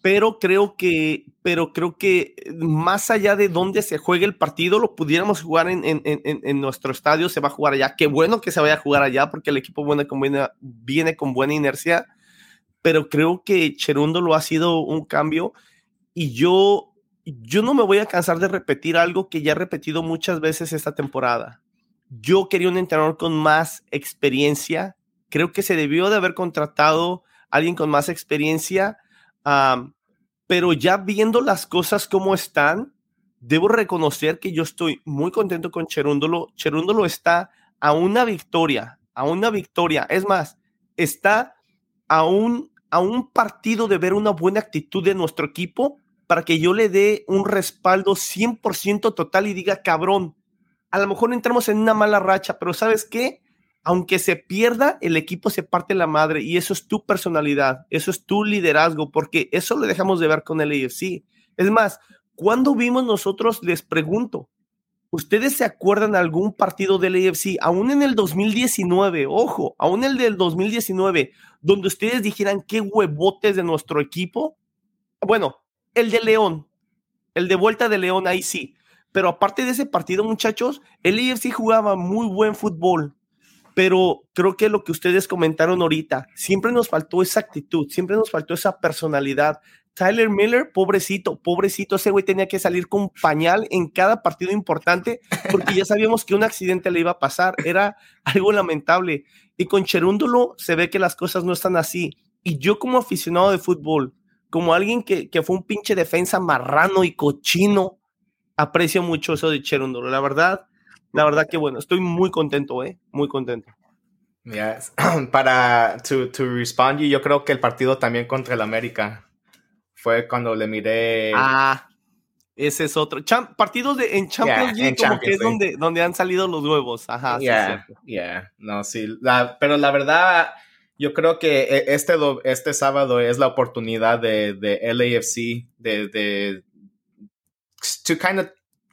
Pero creo que, pero creo que más allá de dónde se juegue el partido, lo pudiéramos jugar en, en, en, nuestro estadio, se va a jugar allá. Qué bueno que se vaya a jugar allá, porque el equipo viene con buena, viene con buena inercia. Pero creo que Cherundo lo ha sido un cambio. Y yo, yo no me voy a cansar de repetir algo que ya he repetido muchas veces esta temporada. Yo quería un entrenador con más experiencia Creo que se debió de haber contratado a alguien con más experiencia, pero ya viendo las cosas como están, debo reconocer que yo estoy muy contento con Cherúndolo. Cherúndolo está a una victoria, a una victoria. Es más, está a un, a un partido de ver una buena actitud de nuestro equipo para que yo le dé un respaldo 100% total y diga, cabrón, a lo mejor entramos en una mala racha, pero ¿sabes qué? Aunque se pierda, el equipo se parte la madre y eso es tu personalidad, eso es tu liderazgo, porque eso lo dejamos de ver con el AFC. Es más, cuando vimos nosotros, les pregunto, ¿ustedes se acuerdan algún partido del AFC, aún en el 2019, ojo, aún el del 2019, donde ustedes dijeran qué huevotes de nuestro equipo? Bueno, el de León, el de vuelta de León, ahí sí. Pero aparte de ese partido, muchachos, el AFC jugaba muy buen fútbol, pero creo que lo que ustedes comentaron ahorita, siempre nos faltó esa actitud, siempre nos faltó esa personalidad. Tyler Miller, pobrecito, pobrecito, ese güey tenía que salir con pañal en cada partido importante porque ya sabíamos que un accidente le iba a pasar, era algo lamentable. Y con Cherúndolo se ve que las cosas no están así. Y yo como aficionado de fútbol, como alguien que, que fue un pinche defensa marrano y cochino, aprecio mucho eso de Cherúndolo. La verdad, la verdad que bueno, estoy muy contento, ¿eh? Muy contento. Yes. [clears throat] Para to, to respond yo creo que el partido también contra el América fue cuando le miré. Ah, ese es otro. partidos de, en Champions League, como que es donde, donde han salido los huevos. Ajá, yeah, sí, yeah. No, sí. pero la verdad, Yo creo que e, este, este sábado es la oportunidad de, de LAFC de, de to kind of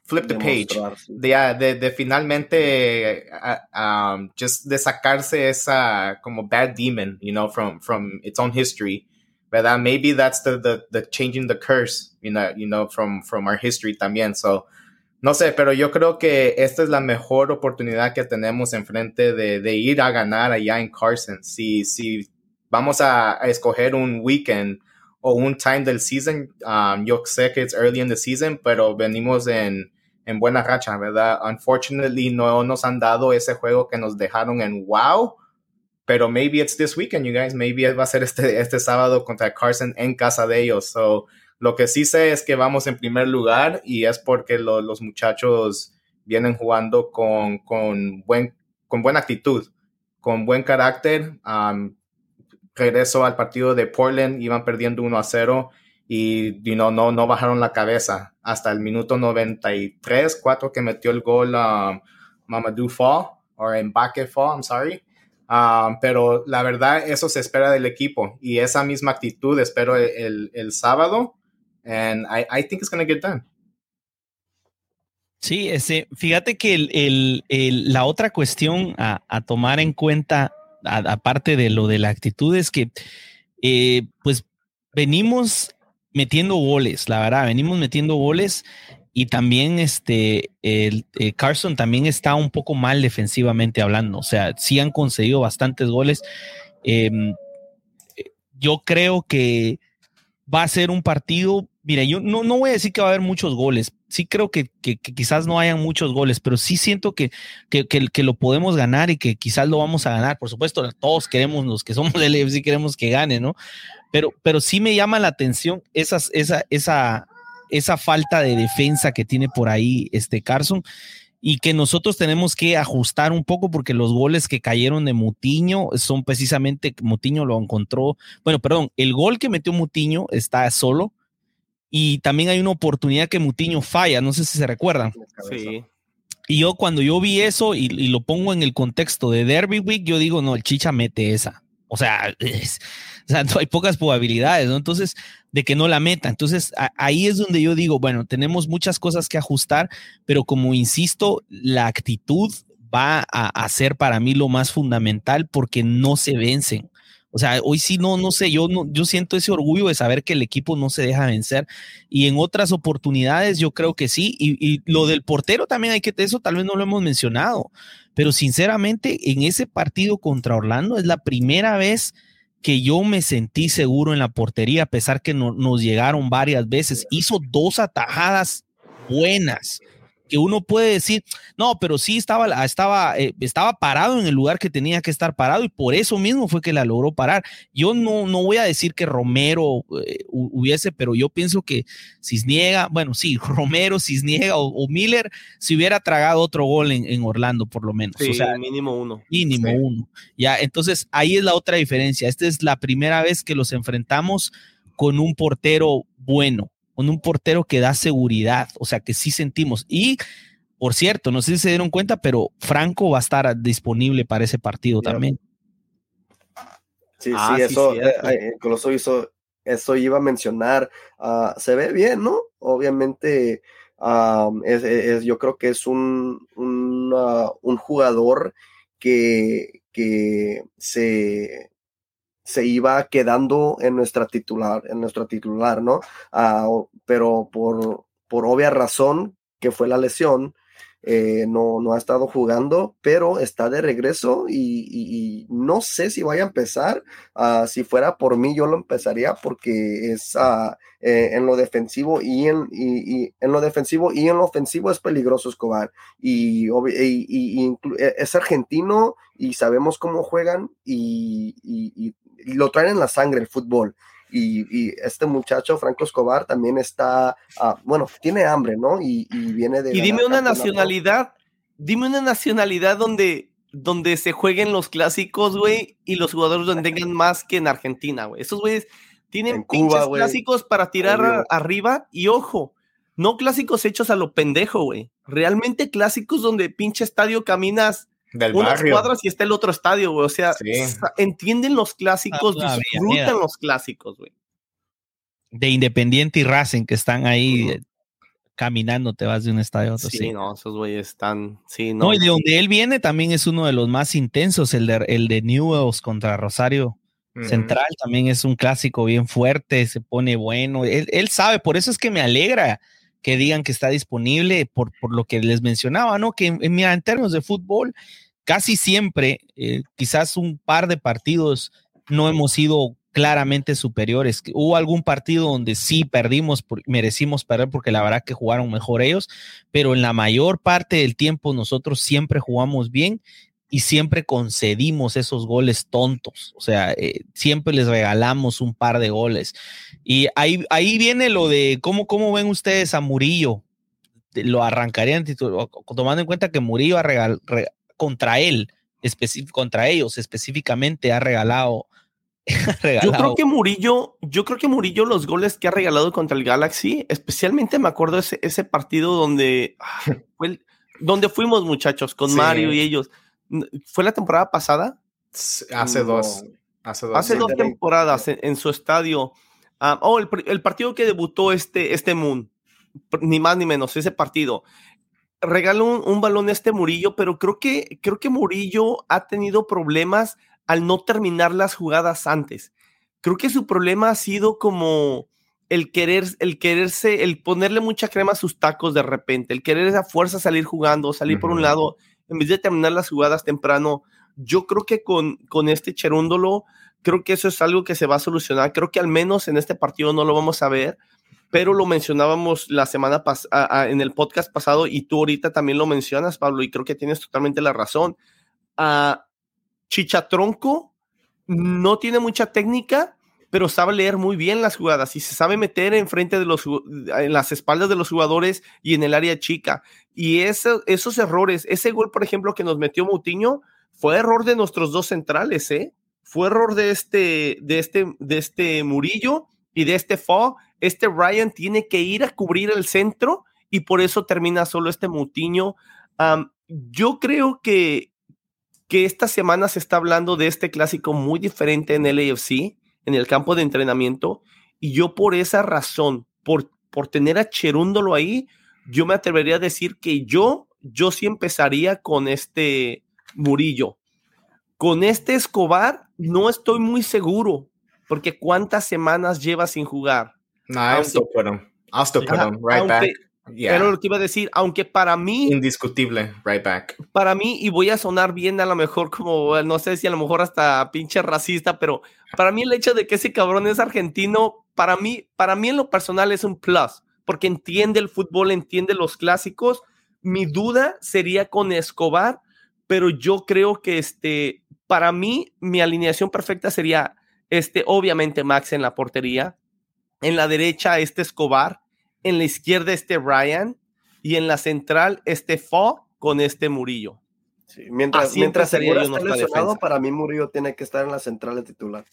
flip the page, de, de, de, finalmente um, just de sacarse esa como bad demon, you know, from, from its own history. ¿verdad? Maybe that's the, the, the changing the curse, you know, you know, from, from our history también. So, no sé, pero yo creo que esta es la mejor oportunidad que tenemos enfrente de, de ir a ganar allá en Carson. Si, si vamos a, a escoger un weekend o un time del season, um, yo sé que es early in the season, pero venimos en, en buena racha, ¿verdad? Unfortunately, no nos han dado ese juego que nos dejaron en wow, pero maybe it's this weekend, you guys. Maybe va a ser este, este sábado contra Carson en casa de ellos. So, lo que sí sé es que vamos en primer lugar y es porque los muchachos vienen jugando con, con, buen, con buena actitud, con buen carácter. Um, regreso al partido de Portland, iban perdiendo 1 a 0 y you know, no, no bajaron la cabeza hasta el minuto 93, 4 que metió el gol um, Mamadou Fall, o Mbake Fall, I'm sorry. Um, pero la verdad, eso se espera del equipo y esa misma actitud espero el, el, sábado. And I, I think it's going to get done. Sí, ese, fíjate que el, la otra cuestión a, a tomar en cuenta, aparte de lo de la actitud, es que eh, pues venimos metiendo goles, la verdad, venimos metiendo goles y también este, eh, Carson también está un poco mal defensivamente hablando, o sea, sí han conseguido bastantes goles. Em, yo creo que va a ser un partido, mira, yo no, no voy a decir que va a haber muchos goles, sí creo que, que, quizás no hayan muchos goles, pero sí siento que, que, que, lo podemos ganar y que quizás lo vamos a ganar. Por supuesto, todos queremos, los que somos del EFC queremos que gane, ¿no? Pero, pero sí me llama la atención esas, esa, esa, esa falta de defensa que tiene por ahí este Carson y que nosotros tenemos que ajustar un poco porque los goles que cayeron de Mutiño son precisamente, Mutiño lo encontró, bueno, perdón, el gol que metió Mutiño está solo y también hay una oportunidad que Mutiño falla, no sé si se recuerdan. Sí. Y yo cuando yo vi eso y, y, lo pongo en el contexto de Derby Week, yo digo, no, el Chicha mete esa. O sea, es, o sea, [laughs] hay pocas probabilidades, ¿no? Entonces, de que no la meta. Entonces, ahí es donde yo digo, bueno, tenemos muchas cosas que ajustar, pero como insisto, la actitud va a, ser para mí lo más fundamental porque no se vencen. O sea, hoy sí no, no sé, yo no, yo siento ese orgullo de saber que el equipo no se deja vencer. Y en otras oportunidades yo creo que sí. Y, y, lo del portero también hay que, eso tal vez no lo hemos mencionado. Pero sinceramente, en ese partido contra Orlando es la primera vez que yo me sentí seguro en la portería, a pesar que no, nos llegaron varias veces. Hizo dos atajadas buenas que uno puede decir, no, pero sí estaba, estaba, eh, estaba parado en el lugar que tenía que estar parado y por eso mismo fue que la logró parar. Yo no, no voy a decir que Romero eh, hubiese, pero yo pienso que Cisniega, bueno, sí, [laughs] Romero, Cisniega o, o Miller si hubiera tragado otro gol en, Orlando, por lo menos. Sí, o sea, mínimo uno. Mínimo uno. Ya, entonces ahí es la otra diferencia. Esta es la primera vez que los enfrentamos con un portero bueno con un portero que da seguridad, o sea que sí sentimos. Y, por cierto, no sé si se dieron cuenta, pero Franco va a estar disponible para ese partido también. Sí, ah, sí, eso, eh, eh, hizo, eso iba a mencionar. Ah, se ve bien, ¿no? Obviamente, es, yo creo que es un, un, un jugador que, que se, se iba quedando en nuestra titular, en nuestra titular, ¿no? Ah, pero por, por obvia razón, que fue la lesión, eh, no, no ha estado jugando, pero está de regreso y, no sé si vaya a empezar. Ah, si fuera por mí, yo lo empezaría porque es ah, eh, en lo defensivo y en, y, en lo defensivo y en lo ofensivo es peligroso Escobar. Y, y e, es argentino y sabemos cómo juegan y, lo traen en la sangre el fútbol. Y, este muchacho, Franco Escobar, también está, ah, bueno, tiene hambre, ¿no? Y, viene de... Y dime una nacionalidad, dime una nacionalidad donde, donde se jueguen los clásicos, güey, y los jugadores donde tengan más que en Argentina, güey. Esos güeyes tienen pinches clásicos para tirar arriba y ojo, no clásicos hechos a lo pendejo, güey. Realmente clásicos donde pinche estadio caminas Del unas cuadras y está el otro estadio, güey. O sea, entienden los clásicos, ah, disfrutan los clásicos, güey. De Independiente y Racing que están ahí eh, caminando, te vas de un estadio a otro. Sí, no, esos güeyes están. Sí, no. y de donde él viene también es uno de los más intensos, el de, el de Newells contra Rosario. Central también es un clásico bien fuerte, se pone bueno. Él, él, sabe, por eso es que me alegra que digan que está disponible, por, por lo que les mencionaba, ¿no? Que en, en términos de fútbol, casi siempre, eh, quizás un par de partidos no hemos sido claramente superiores. Hubo algún partido donde sí perdimos, merecimos perder porque la verdad que jugaron mejor ellos, pero en la mayor parte del tiempo nosotros siempre jugamos bien y siempre concedimos esos goles tontos. O sea, eh, siempre les regalamos un par de goles. Y ahí, ahí viene lo de cómo, cómo ven ustedes a Murillo. Lo arrancarían tomando en cuenta que Murillo ha regalado contra él, contra ellos específicamente, ha regalado, [laughs] Yo creo que Murillo, yo creo que Murillo, los goles que ha regalado contra el Galaxy, especialmente me acuerdo ese, ese partido donde, ah, [laughs] donde fuimos muchachos con Mario y ellos. ¿Fue la temporada pasada? Hace dos. Hace dos, hace dos temporadas en, su estadio. Ah, oh, el, el, partido que debutó este, este Moon, ni más ni menos, ese partido regaló un, balón a este Murillo, pero creo que, creo que Murillo ha tenido problemas al no terminar las jugadas antes. Creo que su problema ha sido como el querer, el quererse, el ponerle mucha crema a sus tacos de repente, el querer esa fuerza salir jugando, salir por un lado, en vez de terminar las jugadas temprano. Yo creo que con, con este Cherúndolo, creo que eso es algo que se va a solucionar. Creo que al menos en este partido no lo vamos a ver pero lo mencionábamos la semana pasada en el podcast pasado y tú ahorita también lo mencionas, Pablo, y creo que tienes totalmente la razón. Uh, Chichatronco no tiene mucha técnica, pero sabe leer muy bien las jugadas y se sabe meter enfrente de los en las espaldas de los jugadores y en el área chica. Y esos errores, ese gol, por ejemplo, que nos metió Mutiño, fue error de nuestros dos centrales, ¿eh? Fue error de este, de este, de este Murillo y de este Fo este Ryan tiene que ir a cubrir el centro y por eso termina solo este Mutiño. yo creo que, que esta semana se está hablando de este clásico muy diferente en el AFC, en el campo de entrenamiento, y yo por esa razón, por, por tener a Cherúndolo ahí, yo me atrevería a decir que yo, yo sí empezaría con este Murillo. Con este Escobar no estoy muy seguro, porque cuántas semanas lleva sin jugar. No, I'll still put him. I'll still put him right back. Yeah. Pero lo que iba a decir, aunque para mí. Indiscutible, right back. Para mí, y voy a sonar bien a lo mejor como, no sé si a lo mejor hasta pinche racista, pero para mí el hecho de que ese cabrón es argentino, para mí, para mí en lo personal es un plus, porque entiende el fútbol, entiende los clásicos. Mi duda sería con Escobar, pero yo creo que este, para mí, mi alineación perfecta sería este, obviamente Max en la portería, en la derecha este Escobar, en la izquierda este Ryan y en la central este Fo con este Murillo. mientras mientras Segura está lesionado, para mí Murillo tiene que estar en la central de titular.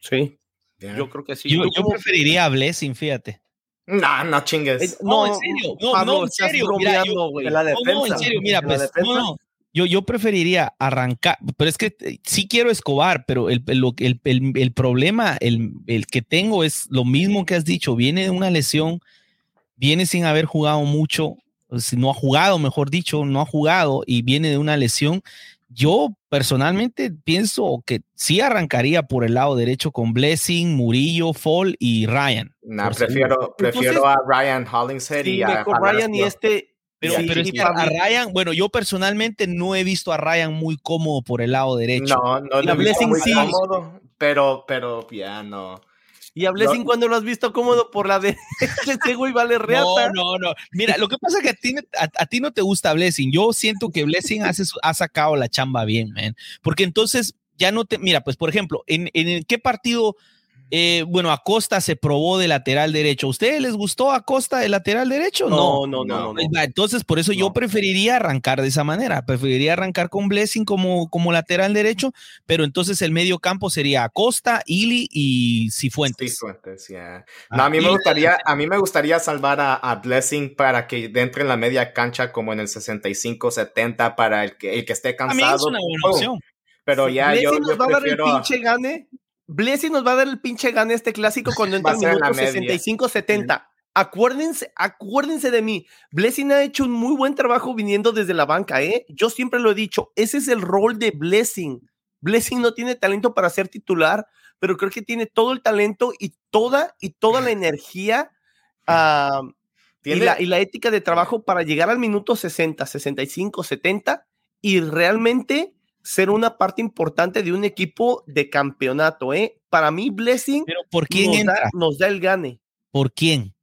Sí, yo creo que sí. Yo, preferiría a Blessing, fíjate. No, no chingues. No, en serio, no, no, en serio. Mira, la defensa, no, en serio, mira, pues, no, no, yo, yo preferiría arrancar, pero es que eh, sí quiero Escobar, pero el, el, el, el problema, el, que tengo es lo mismo que has dicho, viene de una lesión, viene sin haber jugado mucho, si no ha jugado, mejor dicho, no ha jugado y viene de una lesión. Yo personalmente pienso que sí arrancaría por el lado derecho con Blessing, Murillo, Fall y Ryan. No, prefiero, prefiero a Ryan Hollingshead y a Ryan y este pero, a Ryan, bueno, yo personalmente no he visto a Ryan muy cómodo por el lado derecho. No, no lo he visto muy cómodo, pero, pero ya no. Y a Blessing cuando lo has visto cómodo por la [laughs] de ese güey vale reata. No, no, no. Mira, lo que pasa es que a ti, a, ti no te gusta Blessing. Yo siento que Blessing hace, ha sacado la chamba bien, man. Porque entonces ya no te. Mira, pues por ejemplo, ¿en, en qué partido eh, bueno, Acosta se probó de lateral derecho. ¿A ustedes les gustó Acosta de lateral derecho? No, no, no. no, Entonces, por eso yo preferiría arrancar de esa manera. Preferiría arrancar con Blessing como, como lateral derecho, pero entonces el medio campo sería Acosta, Ili y Cifuentes. Cifuentes, ya. a, mí me gustaría, a mí me gustaría salvar a, Blessing para que entre en la media cancha como en el 65-70 para el que, el que esté cansado. A mí es una buena opción. Pero ya yo, yo prefiero... pinche gane Blessing nos va a dar el pinche gane este clásico [laughs] cuando entra el minuto 65-70. Acuérdense, acuérdense de mí. Blessing ha hecho un muy buen trabajo viniendo desde la banca, ¿eh? Yo siempre lo he dicho, ese es el rol de Blessing. Blessing no tiene talento para ser titular, pero creo que tiene todo el talento y toda, y toda la energía [laughs] ah, y, la, y la ética de trabajo para llegar al minuto 60, 65, 70 y realmente ser una parte importante de un equipo de campeonato, ¿eh? Para mí, Blessing ¿Pero por quién nos, Da, el gane. ¿Por quién?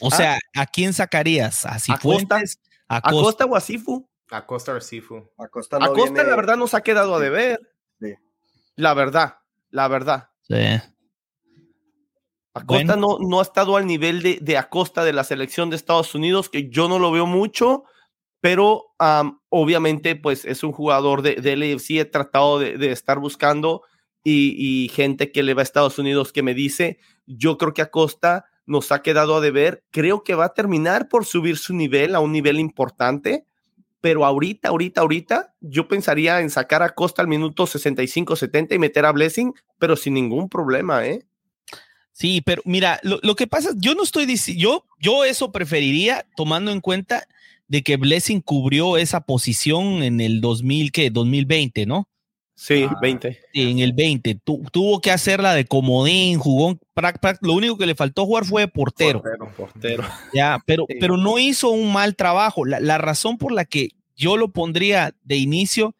O ah. sea, ¿a quién sacarías? ¿A Cifuentes? ¿A Costa o a Sifu? A Costa o Sifu. A Costa, la verdad, nos ha quedado a deber. Sí. La verdad, la verdad. Sí. Acosta no, no ha estado al nivel de, de Acosta de la selección de Estados Unidos, que yo no lo veo mucho pero obviamente pues es un jugador de, de LFC, he tratado de, estar buscando y, gente que le va a Estados Unidos que me dice, yo creo que Acosta nos ha quedado a deber, creo que va a terminar por subir su nivel a un nivel importante, pero ahorita, ahorita, ahorita, yo pensaría en sacar a Costa al minuto 65-70 y meter a Blessing, pero sin ningún problema, ¿eh? Sí, pero mira, lo, lo que pasa, yo no estoy diciendo, yo, yo eso preferiría tomando en cuenta de que Blessing cubrió esa posición en el 2000, ¿qué? 2020, ¿no? Sí, 20. Ah, en el 20. tuvo que hacerla de comodín, jugó. lo único que le faltó jugar fue portero. Portero, portero. Ya, pero, pero no hizo un mal trabajo. La, razón por la que yo lo pondría de inicio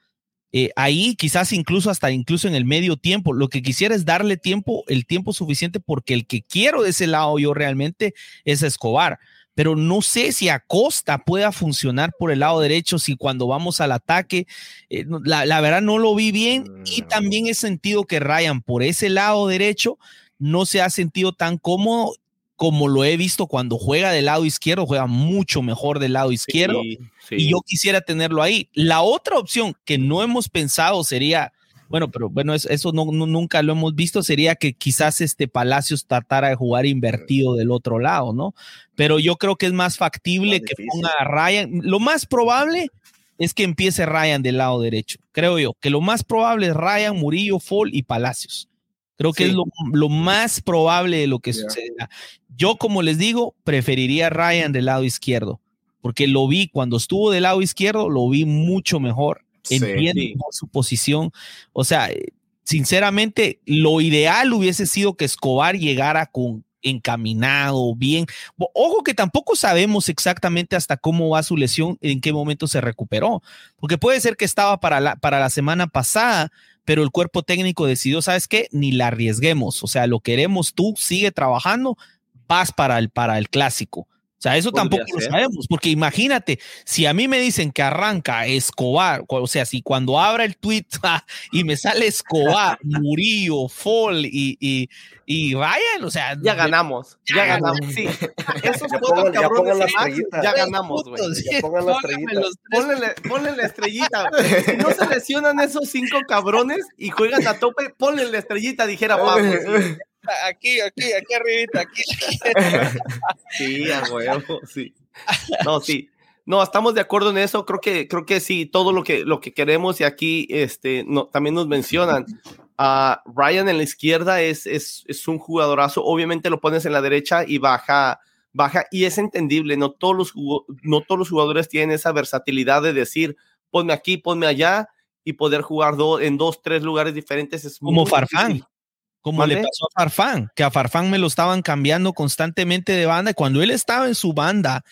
eh, ahí, quizás incluso hasta incluso en el medio tiempo, lo que quisiera es darle tiempo, el tiempo suficiente, porque el que quiero de ese lado yo realmente es Escobar pero no sé si Acosta pueda funcionar por el lado derecho, si cuando vamos al ataque, eh, la, verdad no lo vi bien y mm. también he sentido que Ryan por ese lado derecho no se ha sentido tan cómodo como lo he visto cuando juega del lado izquierdo, juega mucho mejor del lado izquierdo y yo quisiera tenerlo ahí. La otra opción que no hemos pensado sería bueno, pero bueno, eso, no, nunca lo hemos visto. Sería que quizás este Palacios tratara de jugar invertido del otro lado, ¿no? Pero yo creo que es más factible que ponga a Ryan. Lo más probable es que empiece Ryan del lado derecho. Creo yo que lo más probable es Ryan, Murillo, Fall y Palacios. Creo que es lo, más probable de lo que suceda. Yo, como les digo, preferiría Ryan del lado izquierdo, porque lo vi cuando estuvo del lado izquierdo, lo vi mucho mejor entiende su posición. O sea, sinceramente, lo ideal hubiese sido que Escobar llegara con encaminado, bien. Ojo que tampoco sabemos exactamente hasta cómo va su lesión, en qué momento se recuperó, porque puede ser que estaba para la, para la semana pasada, pero el cuerpo técnico decidió, ¿sabes qué? Ni la arriesguemos, o sea, lo queremos, tú sigue trabajando, vas para el, para el clásico. O sea, eso tampoco lo sabemos, porque imagínate, si a mí me dicen que arranca Escobar, o sea, si cuando abra el tweet [laughs] y me sale Escobar, [laughs] Murillo, Fall y, y, y Ryan, o sea, ya ganamos, ya, ganamos. Sí, esos cuatro cabrones ya, ya ganamos, güey. [laughs] Pongan la estrellita. Ponle, ponle, la estrellita. si no se lesionan esos cinco cabrones y juegan a tope, ponle la estrellita, dijera Pablo. Aquí, aquí, aquí arribita, aquí. [laughs] sí, a huevo, sí. No, sí. No, estamos de acuerdo en eso. Creo que, creo que sí, todo lo que, lo que queremos y aquí este, no, también nos mencionan. a Ryan en la izquierda es, es, es, un jugadorazo. Obviamente lo pones en la derecha y baja, baja y es entendible. No todos los, no todos los jugadores tienen esa versatilidad de decir, ponme aquí, ponme allá y poder jugar en dos, tres lugares diferentes. Es Como Farfán. Como le pasó a Farfán, que a Farfán me lo estaban cambiando constantemente de banda. Y cuando él estaba en su banda,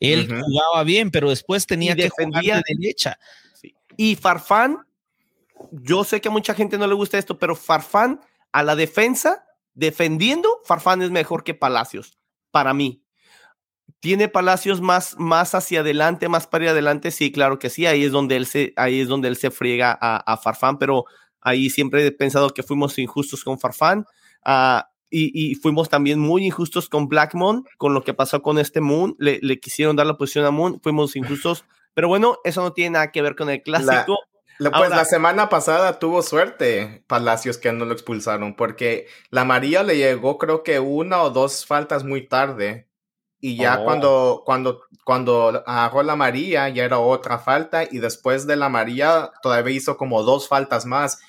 él jugaba bien, pero después tenía que defender de derecha. Y Farfán, yo sé que a mucha gente no le gusta esto, pero Farfán a la defensa, defendiendo, Farfán es mejor que Palacios, para mí. ¿Tiene Palacios más, más hacia adelante, más para adelante? Sí, claro que sí. Ahí es donde él se, ahí es donde él se friega a, a Farfán, pero Ahí siempre he pensado que fuimos injustos con Farfán. Ah, y, fuimos también muy injustos con Blackmon, con lo que pasó con este Moon. Le, quisieron dar la posición a Moon, fuimos injustos. [laughs] Pero bueno, eso no tiene nada que ver con el clásico. pues la semana pasada tuvo suerte Palacios que no lo expulsaron, porque la María le llegó creo que una o dos faltas muy tarde. Y ya oh. cuando, cuando, cuando agarró la María, ya era otra falta. Y después de la María, todavía hizo como dos faltas más.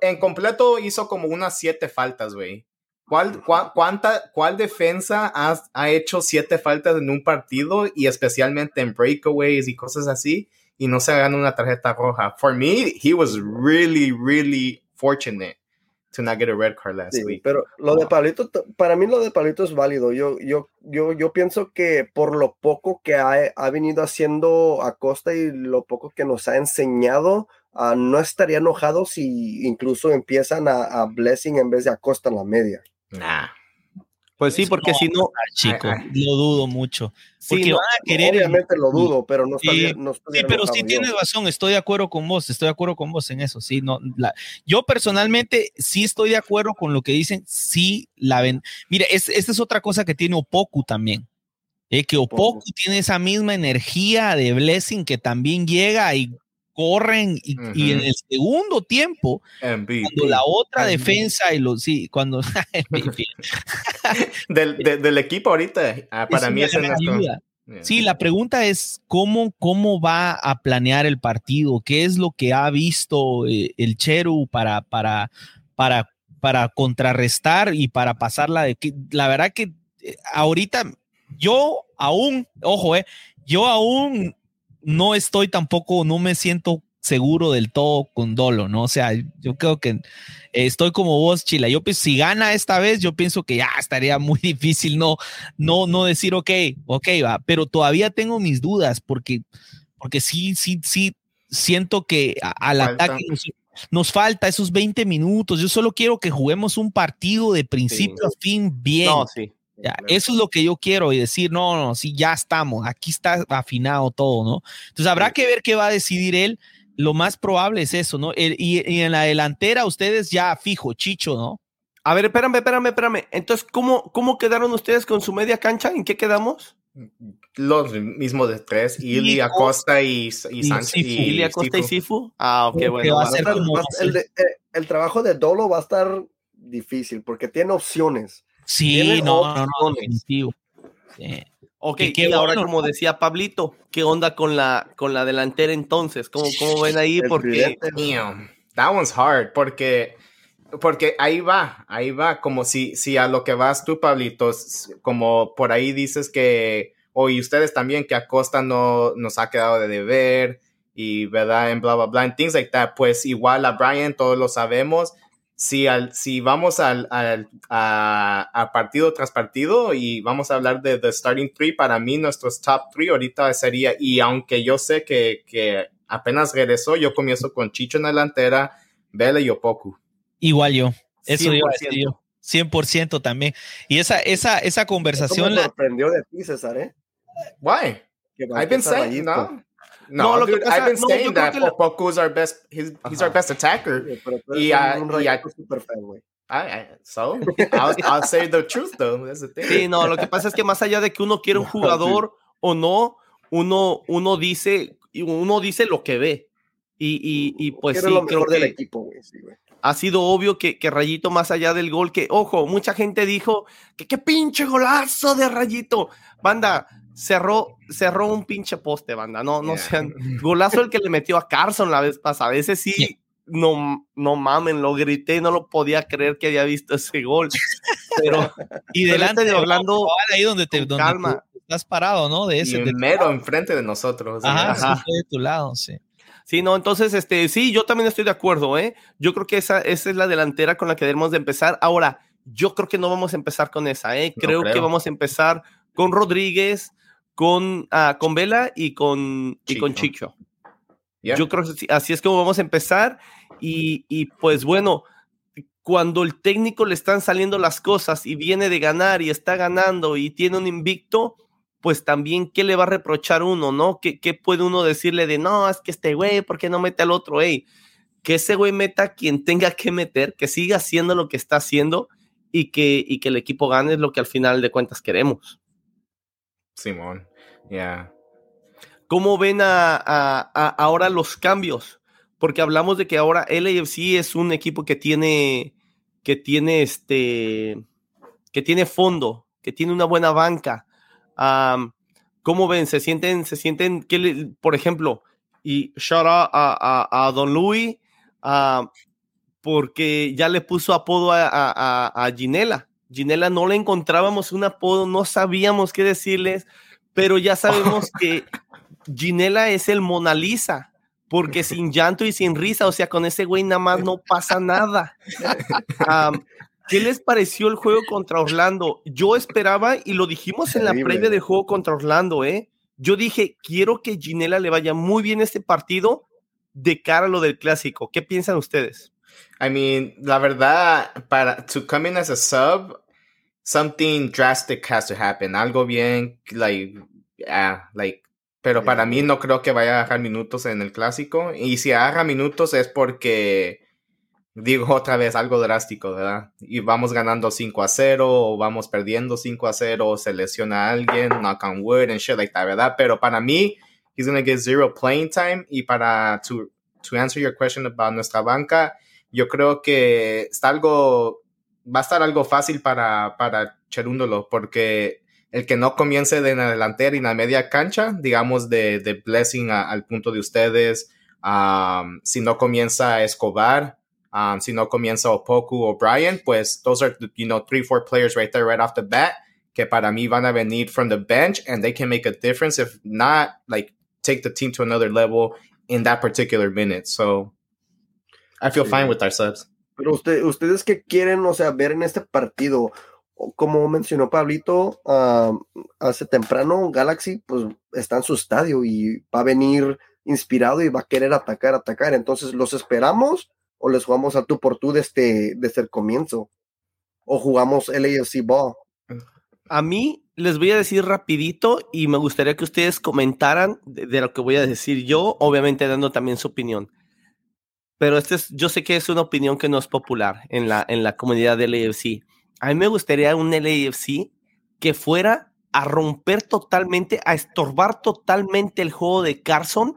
En completo hizo como unas siete faltas, güey. ¿Cuál, cuánta, ¿Cuál defensa ha, ha, hecho siete faltas en un partido y especialmente en breakaways y cosas así y no se gana una tarjeta roja? For me, he was really, really fortunate to not get a red card last week. Pero lo de Pablito, para mí lo de Pablito es válido. Yo, yo, yo, yo pienso que por lo poco que ha, ha venido haciendo Acosta y lo poco que nos ha enseñado, uh, no estaría enojado si incluso empiezan a, a Blessing en vez de Acosta en la media. Nah. Pues sí, porque si no, chico, lo dudo mucho. Porque van a querer. Obviamente lo dudo, pero no está Sí, pero sí tienes razón, estoy de acuerdo con vos, estoy de acuerdo con vos en eso. Sí, no, yo personalmente sí estoy de acuerdo con lo que dicen. Sí, la ven. Mira, esta es otra cosa que tiene Opoku también. Eh, que Opoku tiene esa misma energía de Blessing que también llega y corren y, en el segundo tiempo, cuando la otra defensa y los sí, cuando [laughs] [laughs] del, del, equipo ahorita, ah, para mí es ayuda. Sí, la pregunta es cómo, cómo va a planear el partido, qué es lo que ha visto eh, el Cheru para, para, para, para contrarrestar y para pasarla de que la verdad que eh, ahorita yo aún, ojo, eh, yo aún no estoy tampoco, no me siento seguro del todo con Dolo, ¿no? O sea, yo creo que estoy como vos, Chila. Yo pienso, si gana esta vez, yo pienso que ya estaría muy [laughs] difícil no, no, no decir, ok, ok, va, pero todavía tengo mis dudas porque, porque sí, sí, sí, siento que al ataque nos, falta esos 20 minutos. Yo solo quiero que juguemos un partido de principio a fin bien. No, sí. Eso es lo que yo quiero y decir, no, no, sí, ya estamos, aquí está afinado todo, ¿no? Entonces habrá que ver qué va a decidir él. Lo más probable es eso, ¿no? y, en la delantera ustedes ya fijo, Chicho, ¿no? A ver, espérame, espérame, espérame. Entonces, ¿cómo, cómo quedaron ustedes con su media cancha? ¿En qué quedamos? Los mismos de tres, Ili, Acosta y, y, Sánchez. Ili, Acosta y Sifu. Ah, ok, bueno. el, eh, el trabajo de Dolo va a estar difícil porque tiene opciones Sí, no, no, no, definitivo. Ok, y ahora como decía Pablito, ¿qué onda con la, con la delantera entonces? ¿Cómo, cómo ven ahí? Porque... that one's hard, porque, porque ahí va, ahí va, como si, si a lo que vas tú, Pablito, como por ahí dices que, o y ustedes también, que Acosta no nos ha quedado de deber, y verdad, en bla, bla, bla, en things like that, pues igual a Brian, todos lo sabemos, si, al, si vamos al, al a, partido tras partido y vamos a hablar de The Starting Three, para mí nuestros top three ahorita sería, y aunque yo sé que, que apenas regresó, yo comienzo con Chicho en la delantera, Vela y Opoku. Igual yo, eso 100%. yo. 100% también. Y esa, esa, esa conversación... me sorprendió de ti, César, ¿eh? Why? I've been saying, no. No, no dude, pasa, I've been no, saying that la... Poco's our best, he's, he's our best attacker. y, un y, super fan, güey. I, I, so, I'll, I'll, say the truth, though. That's the thing. Sí, no, lo que pasa es que más allá de que uno quiere un [laughs] jugador o no, uno, uno dice, uno dice lo que ve. Y, y, y pues sí, lo creo que del equipo, güey. Sí, güey ha sido obvio que, que, Rayito, más allá del gol, que, ojo, mucha gente dijo que qué pinche golazo de Rayito. Banda, cerró, cerró un pinche poste, banda. No, no sean. [laughs] Golazo el que le metió a Carson la vez pasada. Ese sí, no, no mamen, lo grité, no lo podía creer que había visto ese gol. Pero, y delante de Orlando, ahí donde te, donde calma. estás parado, ¿no? De ese. mero enfrente de nosotros. Ajá, ajá. de tu lado, sí. Sí, no, entonces, este, sí, yo también estoy de acuerdo, ¿eh? Yo creo que esa, esa es la delantera con la que debemos de empezar. Ahora, yo creo que no vamos a empezar con esa, ¿eh? Creo, creo. que vamos a empezar con Rodríguez, con, ah, con Vela y con, Chicho. y con Chicho. Yo creo que así es como vamos a empezar. Y, y, pues bueno, cuando el técnico le están saliendo las cosas y viene de ganar y está ganando y tiene un invicto, pues también, ¿qué le va a reprochar uno, no? ¿Qué, qué puede uno decirle de, no, es que este güey, ¿por qué no mete al otro? Ey, que ese güey meta quien tenga que meter, que siga haciendo lo que está haciendo y que, y que el equipo gane es lo que al final de cuentas queremos. Simón, ya. ¿Cómo ven a, ahora los cambios? Porque hablamos de que ahora LAFC es un equipo que tiene, que tiene este, que tiene fondo, que tiene una buena banca. ¿Cómo ven? ¿Se sienten, se sienten, que por ejemplo, y shout out a, Don Louis, porque ya le puso apodo a, a, Ginela. Ginela no le encontrábamos un apodo, no sabíamos qué decirles, pero ya sabemos que Ginela es el Mona Lisa, porque [laughs] sin llanto y sin risa, o sea, con ese güey nada más no pasa nada. ¿Qué les pareció el juego contra Orlando? Yo esperaba, y lo dijimos en la previa del juego contra Orlando, ¿eh? Yo dije, quiero que Ginela le vaya muy bien este partido de cara a lo del clásico. ¿Qué piensan ustedes? I mean, la verdad, para to come in as a sub, something drastic has to happen. Algo bien, like, yeah, like, pero para mí no creo que vaya a agarrar minutos en el clásico. Y si agarra minutos es porque, digo [laughs] otra vez, algo drástico, ¿verdad? Y vamos ganando 5 a 0, o vamos perdiendo 5 a 0, o se lesiona a alguien, knock on wood, and shit like that, ¿verdad? Pero para mí, he's gonna get zero playing time. Y para, to, to answer your question about nuestra banca, yo creo que está algo, va a estar algo fácil para, para Cherúndolo, porque el que no comience de la delantera y en la media cancha, digamos, de, de blessing al punto de ustedes, um, si no comienza Escobar, um, si no comienza Opoku o Brian, pues those are, you know, three, four players right there, right off the bat, que para mí van a venir from the bench and they can make a difference, if not, like, take the team to another level in that particular minute. So, I feel fine with our subs. Pero usted, ustedes qué quieren, o sea, ver en este partido, como mencionó Pablito hace temprano, Galaxy pues está en su estadio y va a venir inspirado y va a querer atacar, atacar. Entonces, ¿los esperamos o les jugamos a tú por tú desde, desde el comienzo? ¿O jugamos LAFC Ball? A mí les voy a decir rapidito y me gustaría que ustedes comentaran de lo que voy a decir yo, obviamente dando también su opinión pero este es, yo sé que es una opinión que no es popular en la, en la comunidad del AFC. A mí me gustaría un LAFC que fuera a romper totalmente, a estorbar totalmente el juego de Carson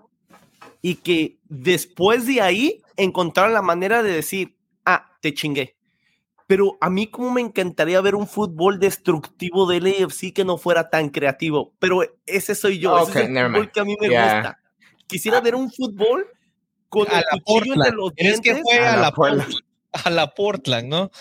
y que después de ahí encontraran la manera de decir, ah, te chingué. Pero a mí como me encantaría ver un fútbol destructivo del AFC que no fuera tan creativo. Pero ese soy yo, ese es el fútbol que a mí me gusta. Quisiera ah. ver un fútbol con a la Portland. Los es que fue a, la, Portland. a la Portland, ¿no?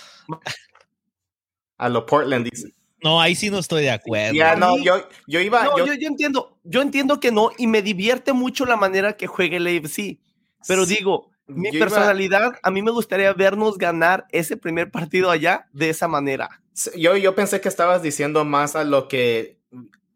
A lo Portland dice. No, ahí sí no estoy de acuerdo. Ya, no, yo, yo iba. No, yo, yo, entiendo, yo entiendo que no, y me divierte mucho la manera que juegue el AFC. Pero digo, mi personalidad, a mí me gustaría vernos ganar ese primer partido allá de esa manera. Yo, yo pensé que estabas diciendo más a lo que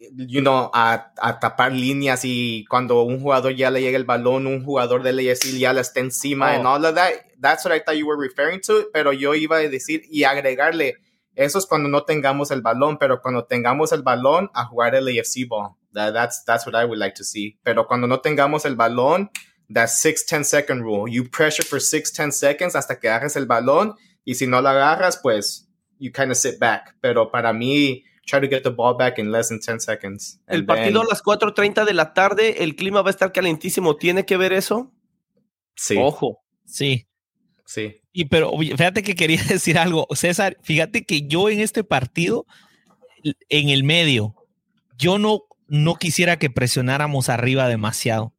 you know, a, a, tapar líneas y cuando un jugador ya le llega el balón, un jugador de AFC ya le está encima oh. all of that. That's what I thought you were referring to, pero yo iba a decir y agregarle, eso es cuando no tengamos el balón, pero cuando tengamos el balón, a jugar el AFC ball. that's, that's what I would like to see. Pero cuando no tengamos el balón, that 6, 10 second rule. You pressure for 6, 10 seconds hasta que agarres el balón y si no lo agarras, pues you kind of sit back. Pero para mí, try to get the ball back in less than 10 seconds. El partido a las 4:30 de la tarde, el clima va a estar calentísimo. ¿Tiene que ver eso? Sí. Ojo. Sí. Sí. Y pero fíjate que quería [laughs] decir algo, César, fíjate que yo en este partido, en el medio, yo no, no quisiera que presionáramos arriba demasiado.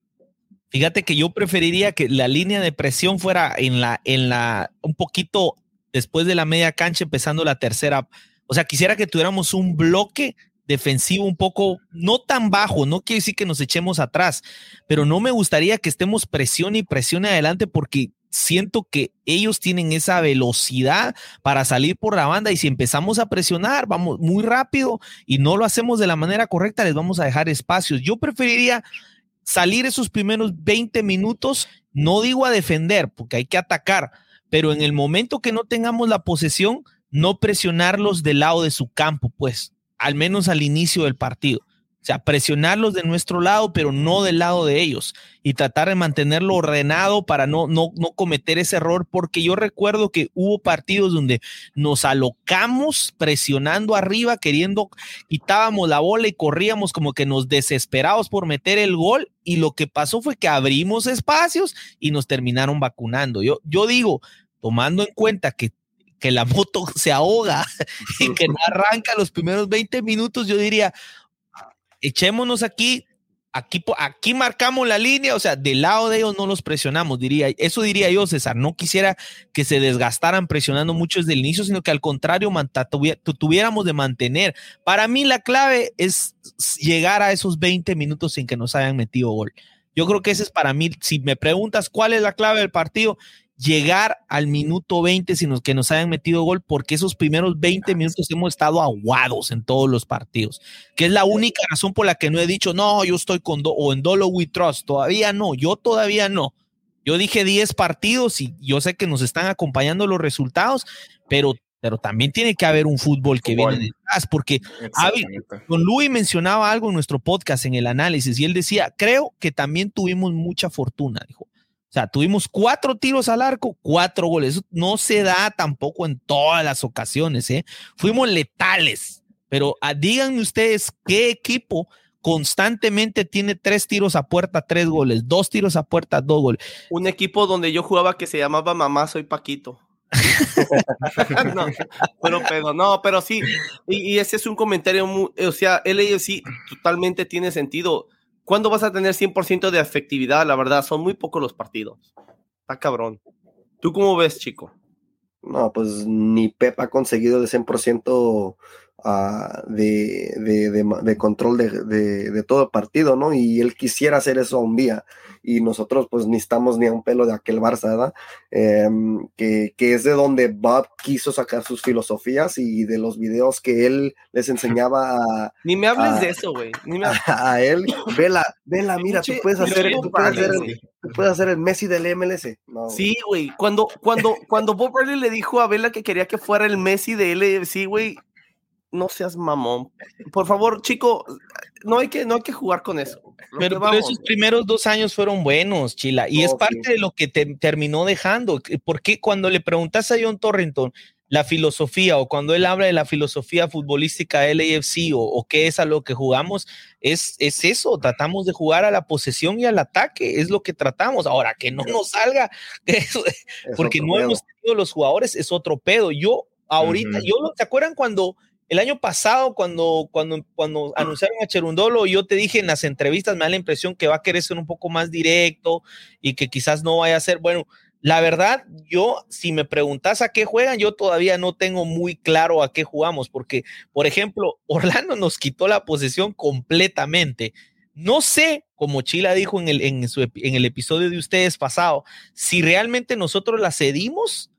Fíjate que yo preferiría que la línea de presión fuera en la, en la, un poquito después de la media cancha, empezando la tercera, o sea, quisiera que tuviéramos un bloque defensivo un poco, no tan bajo, no quiere decir que nos echemos atrás, pero no me gustaría que estemos presión y presión adelante porque siento que ellos tienen esa velocidad para salir por la banda y si empezamos a presionar, vamos muy rápido y no lo hacemos de la manera correcta, les vamos a dejar espacios. Yo preferiría salir esos primeros 20 minutos, no digo a defender, porque hay que atacar, pero en el momento que no tengamos la posesión, no presionarlos del lado de su campo, pues, al menos al inicio del partido. O sea, presionarlos de nuestro lado, pero no del lado de ellos. Y tratar de mantenerlo ordenado para no, no, no cometer ese error, porque yo recuerdo que hubo partidos donde nos alocamos presionando arriba, queriendo, quitábamos la bola y corríamos como que nos desesperados por meter el gol. Y lo que pasó fue que abrimos espacios y nos terminaron vacunando. Yo, yo digo, tomando en cuenta que que la moto se ahoga [laughs] y que no [laughs] arranca los primeros 20 minutos, yo diría, echémonos aquí, aquí, aquí marcamos la línea, o sea, del lado de ellos no los presionamos, diría, eso diría yo, César, no quisiera que se desgastaran presionando mucho desde el inicio, sino que al contrario, tuviéramos de mantener. Para mí la clave es llegar a esos 20 minutos sin que nos hayan metido gol. Yo creo que ese es para mí, si me preguntas cuál es la clave del partido, llegar al minuto 20 sin que nos hayan metido gol, porque esos primeros 20 minutos hemos estado aguados en todos los partidos, que es la única razón por la que no he dicho, no, yo estoy con, o en Dolo We Trust, todavía no, yo todavía no. Yo dije 10 partidos y yo sé que nos están acompañando los resultados, pero, pero también tiene que haber un fútbol que viene detrás, porque con Luis mencionaba algo en nuestro podcast en el análisis y él decía, creo que también tuvimos mucha fortuna, dijo o sea, tuvimos cuatro tiros al arco, cuatro goles. Eso no se da tampoco en todas las ocasiones, ¿eh? Fuimos letales, pero ah, díganme ustedes qué equipo constantemente tiene tres tiros a puerta, tres goles, dos tiros a puerta, dos goles. Un equipo donde yo jugaba que se llamaba Mamá Soy Paquito. [laughs] no, pero, pero, no, pero sí, y, ese es un comentario, muy, o sea, él sí totalmente tiene sentido ¿Cuándo vas a tener 100% de efectividad? La verdad, son muy pocos los partidos. Está cabrón. ¿Tú cómo ves, chico? No, pues ni Pep ha conseguido de 100% uh, de, de, control de, todo el partido, ¿no? Y él quisiera hacer eso un día. Y nosotros, pues, ni estamos ni a un pelo de aquel Barça. Em, que, que, es de donde Bob quiso sacar sus filosofías y de los videos que él les enseñaba a. Ni me hables de eso, güey. [laughs] A, él. Vela, vela, mira, tú puedes hacer, tú puedes hacer, el, puedes hacer el Messi del MLS. sí, güey. Cuando, cuando, cuando Bob Bradley le dijo a Vela que quería que fuera el Messi de LFC, güey, no seas mamón. Por favor, chico, no hay que, no hay que jugar con eso. Pero, esos primeros dos años fueron buenos, Chila, y es parte de lo que te terminó dejando. Porque cuando le preguntas a John Torrington la filosofía o cuando él habla de la filosofía futbolística del AFC o, o, qué es a lo que jugamos, es, es eso, tratamos de jugar a la posesión y al ataque, es lo que tratamos. Ahora, que no nos salga, [laughs] porque no hemos tenido los jugadores, es otro pedo. Yo ahorita, yo, ¿se acuerdan cuando el año pasado, cuando, cuando, cuando anunciaron a Cherundolo, yo te dije en las entrevistas, me da la impresión que va a querer ser un poco más directo y que quizás no vaya a ser, bueno, la verdad, yo, si me preguntas a qué juegan, yo todavía no tengo muy claro a qué jugamos, porque, por ejemplo, [laughs] Orlando nos quitó la posesión completamente. No sé, como Chila dijo en el, en, en el episodio de ustedes pasado, si realmente nosotros la cedimos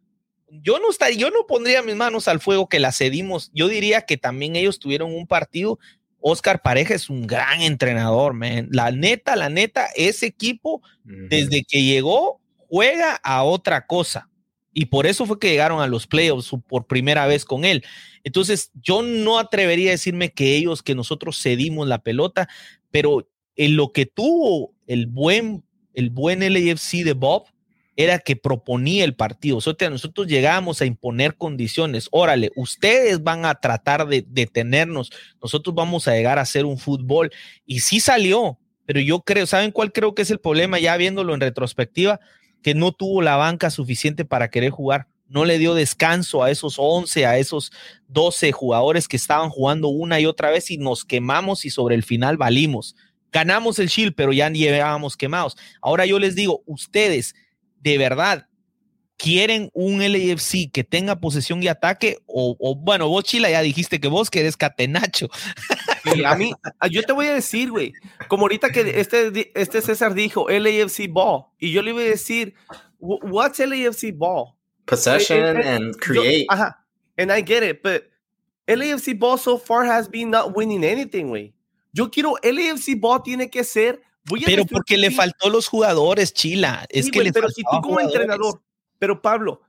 yo no estaría, yo no pondría mis manos al fuego que la cedimos. Yo diría que también ellos tuvieron un partido. Oscar Pareja es un gran entrenador, man. La neta, la neta, ese equipo, desde que llegó, juega a otra cosa. Y por eso fue que llegaron a los playoffs por primera vez con él. Entonces, yo no atrevería a decirme que ellos, que nosotros cedimos la pelota, pero en lo que tuvo el buen, el buen LAFC de Bob, era que proponía el partido. nosotros llegamos a imponer condiciones. Órale, ustedes van a tratar de detenernos. Nosotros vamos a llegar a hacer un fútbol. Y sí salió, pero yo creo, ¿saben cuál creo que es el problema? Ya viéndolo en retrospectiva, que no tuvo la banca suficiente para querer jugar. No le dio descanso a esos 11, a esos 12 jugadores que estaban jugando una y otra vez y nos quemamos y sobre el final valimos. Ganamos el Shield, pero ya llevábamos quemados. Ahora yo les digo, ustedes, de verdad quieren un LAFC que tenga posesión y ataque, o, bueno, vos Chila ya dijiste que vos querés catenacho. a mí, yo te voy a decir, güey, como ahorita que este, este César dijo LAFC ball, y yo le iba a decir, what's LAFC ball? Possession and create. ajá, and I get it, but LAFC ball so far has been not winning anything, güey. Yo quiero, LAFC ball tiene que ser pero porque le faltó los jugadores, Chila. Es que le pero si tú como entrenador, pero Pablo,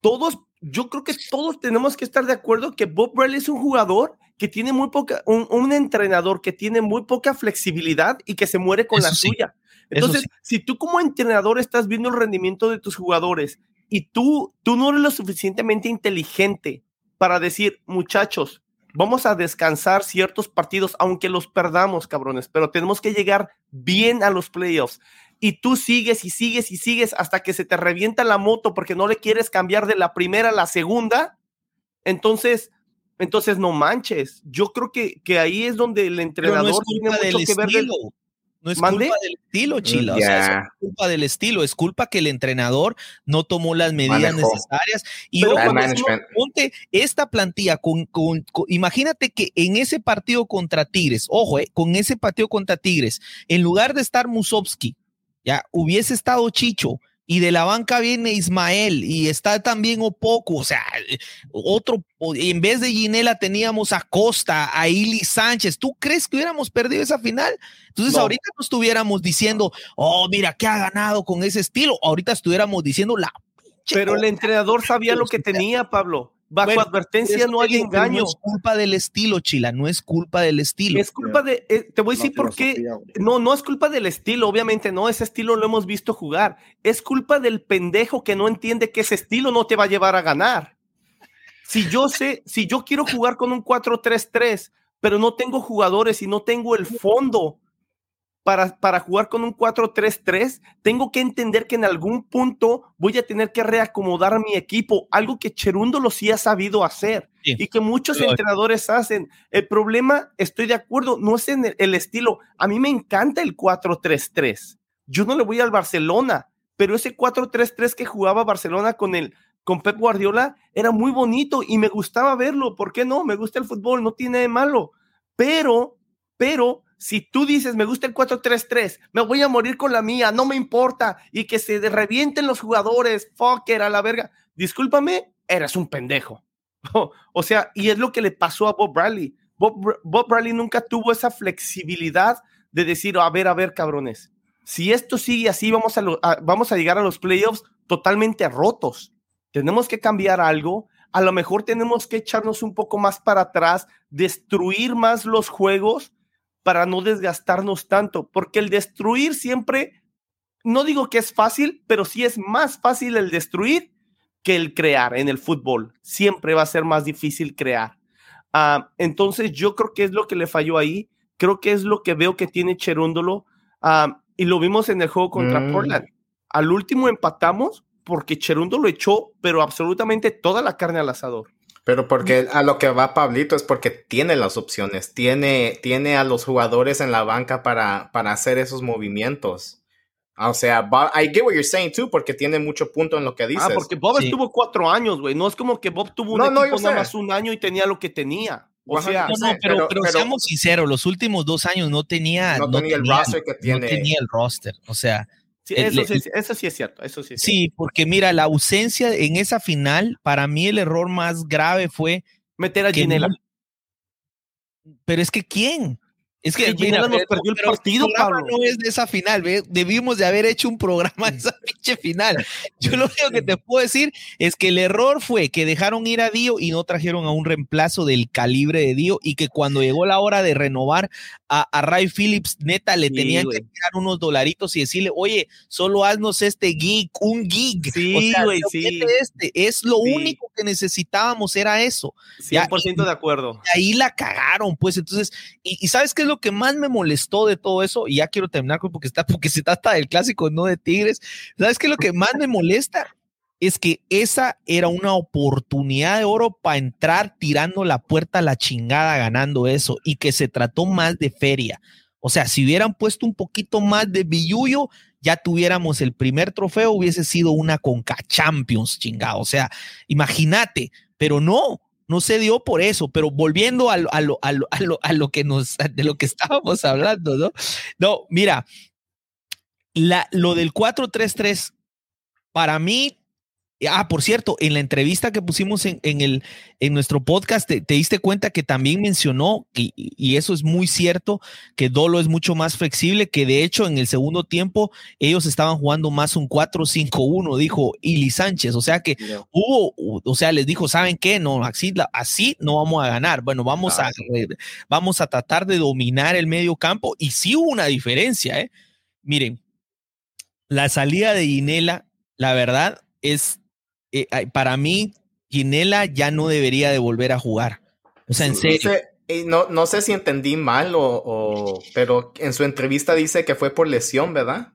todos, yo creo que todos tenemos que estar de acuerdo que Bob Bradley es un jugador que tiene muy poca, un, entrenador que tiene muy poca flexibilidad y que se muere con la suya. Entonces, si tú como entrenador estás viendo el rendimiento de tus jugadores y tú, tú no eres lo suficientemente inteligente para decir, muchachos, vamos a descansar ciertos partidos, aunque los perdamos, cabrones, pero tenemos que llegar bien a los playoffs. Y tú sigues y sigues y sigues hasta que se te revienta la moto porque no le quieres cambiar de la primera a la segunda. Entonces, entonces no manches. Yo creo que, que ahí es donde el entrenador tiene mucho que ver. No es culpa del estilo, Chila. es culpa del estilo. Es culpa que el entrenador no tomó las medidas necesarias. Y ponte esta plantilla con, Imagínate que en ese partido contra Tigres, ojo, eh, con ese partido contra Tigres, en lugar de estar Musovsky, ya hubiese estado Chicho y de la banca viene Ismael y está también Opoco, o sea, otro, en vez de Ginela teníamos a Costa, a Ili Sánchez, ¿tú crees que hubiéramos perdido esa final? Entonces ahorita no estuviéramos diciendo, oh, mira, ¿qué ha ganado con ese estilo? Ahorita estuviéramos diciendo la... Pero el entrenador sabía lo que tenía, Pablo. Bajo advertencia no hay engaño. No es culpa del estilo, Chila, no es culpa del estilo. Es culpa de, eh, te voy a decir por qué. No, no es culpa del estilo, obviamente no, ese estilo lo hemos visto jugar. Es culpa del pendejo que no entiende que ese estilo no te va a llevar a ganar. Si yo sé, si yo quiero jugar con un 4-3-3, pero no tengo jugadores y no tengo el fondo para, jugar con un 4-3-3, tengo que entender que en algún punto voy a tener que reacomodar mi equipo, algo que Cherundo lo sí ha sabido hacer y que muchos entrenadores hacen. El problema, estoy de acuerdo, no es en el, estilo. A mí me encanta el 4-3-3. Yo no le voy al Barcelona, pero ese 4-3-3 que jugaba Barcelona con el con Pep Guardiola era muy bonito y me gustaba verlo. ¿Por qué no? Me gusta el fútbol, no tiene de malo. Pero, pero si tú dices, me gusta el 4-3-3, me voy a morir con la mía, no me importa, y que se revienten los jugadores, fucker, a la verga, discúlpame, eres un pendejo. [laughs] o sea, y es lo que le pasó a Bob Bradley. Bob, Bradley nunca tuvo esa flexibilidad de decir, a ver, a ver, cabrones, si esto sigue así, vamos a, vamos a llegar a los playoffs totalmente rotos. Tenemos que cambiar algo. A lo mejor tenemos que echarnos un poco más para atrás, destruir más los juegos para no desgastarnos tanto, porque el destruir siempre, no digo que es fácil, pero sí es más fácil el destruir que el crear en el fútbol. Siempre va a ser más difícil crear. Ah, entonces yo creo que es lo que le falló ahí, creo que es lo que veo que tiene Cherúndolo ah, y lo vimos en el juego contra mm. Portland. Al último empatamos porque Cherúndolo echó, pero absolutamente toda la carne al asador. Pero porque a lo que va Pablito es porque tiene las opciones, tiene, tiene a los jugadores en la banca para, para hacer esos movimientos. O sea, I get what you're saying too, porque tiene mucho punto en lo que ah, dices. Ah, porque Bob estuvo cuatro años, güey. No es como que Bob tuvo un equipo nada más un año y tenía lo que tenía. O sea, no, pero, pero, seamos sinceros, los últimos dos años no tenía, no, tenía, el roster que tiene. No tenía el roster. O sea, eso, sí, eso, sí, es cierto, eso sí. sí, porque mira, la ausencia en esa final, para mí el error más grave fue meter a Ginela. pero es que ¿quién? Es que mira, nos perdió el partido, Pablo. No es de esa final, ¿ves? debimos de haber hecho un programa de esa pinche final. Yo lo único que te puedo decir es que el error fue que dejaron ir a Dio y no trajeron a un reemplazo del calibre de Dio y que cuando llegó la hora de renovar a, Ray Phillips, neta, le tenían que tirar unos dolaritos y decirle, oye, solo haznos este gig, un gig. Sí, güey, sí. Este. Es lo único que necesitábamos, era eso. 100% de acuerdo. Y ahí la cagaron, pues entonces, y, y ¿sabes qué lo que más me molestó de todo eso? Y ya quiero terminar porque, se trata del clásico, no de Tigres. ¿Sabes qué lo que más me molesta? es que esa era una oportunidad de oro para entrar tirando la puerta a la chingada ganando eso y que se trató más de feria. O sea, si hubieran puesto un poquito más de billuyo, ya tuviéramos el primer trofeo, hubiese sido una Conca Champions, chingado. O sea, imagínate, pero no, no se dio por eso. Pero volviendo a lo, a lo, a lo, a lo, que nos, de lo que estábamos hablando, ¿no? No, mira, la, lo del 4-3-3, para mí Ah, por cierto, en la entrevista que pusimos en, el, en nuestro podcast, te, diste cuenta que también mencionó, y, y, eso es muy cierto, que Dolo es mucho más flexible, que de hecho en el segundo tiempo ellos estaban jugando más un 4-5-1, dijo Ili Sánchez. O sea que hubo, o sea, les dijo, ¿saben qué? No, así, así no vamos a ganar. Bueno, vamos, a, vamos a tratar de dominar el medio campo. Y sí hubo una diferencia, ¿eh? Miren, la salida de Inela, la verdad, es eh, para mí, Ginela ya no debería de volver a jugar. O sea, en serio. no, no sé si entendí mal o, pero en su entrevista dice que fue por lesión, ¿verdad?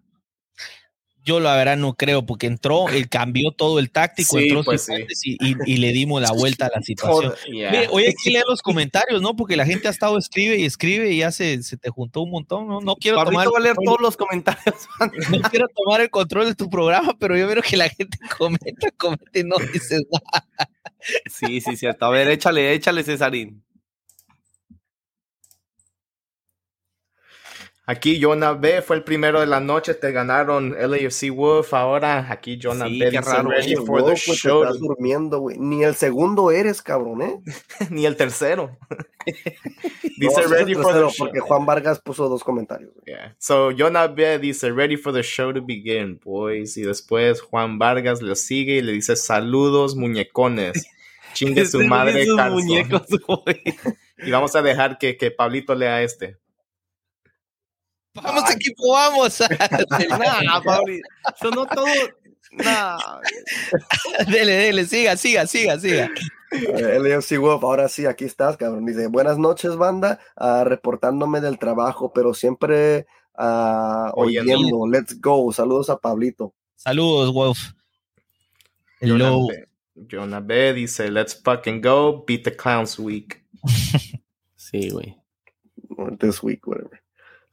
Yo la verdad no creo, porque entró, [laughs] él cambió todo el táctico, entró pues y, le dimos la [laughs] vuelta a la situación. oye, aquí lea los [laughs] comentarios, ¿no? Porque la gente ha estado escribe y escribe y ya se, se te juntó un montón, ¿no? No quiero tomar. va a leer todos los comentarios. no quiero tomar el control de tu programa, pero yo veo que la gente comenta, comenta y no dice nada. Sí, sí, cierto. A ver, échale, échale, Cesarín. Aquí Jonah B fue el primero de la noche, te ganaron LAFC Wolf. Ahora aquí Jonah B dice ready for the show. Estás durmiendo, güey. Ni el segundo eres, cabrón, ¿eh? [laughs] Ni el tercero. [laughs] dice ready for the show. Porque Juan Vargas puso dos comentarios. Yeah. So Jonah B dice ready for the show to begin, boys. Y después Juan Vargas le sigue y le dice saludos, muñecones. [laughs] Chingue su madre, muñecos, y vamos a dejar que, que Pablito lea este. Vamos, equipo, vamos. [laughs] nah, Pauli. Sonó todo. Nah. [laughs] dele, dele, siga, siga, siga, siga. LFC Wolf, ahora sí, aquí estás, cabrón. Dice, buenas noches, banda, uh, reportándome del trabajo, pero siempre uh, oyendo. Let's go. Saludos a Pablito. Saludos, Wolf. Hello. Jonah B dice, let's fucking go, beat the clowns week. [laughs] sí, güey. This week, whatever.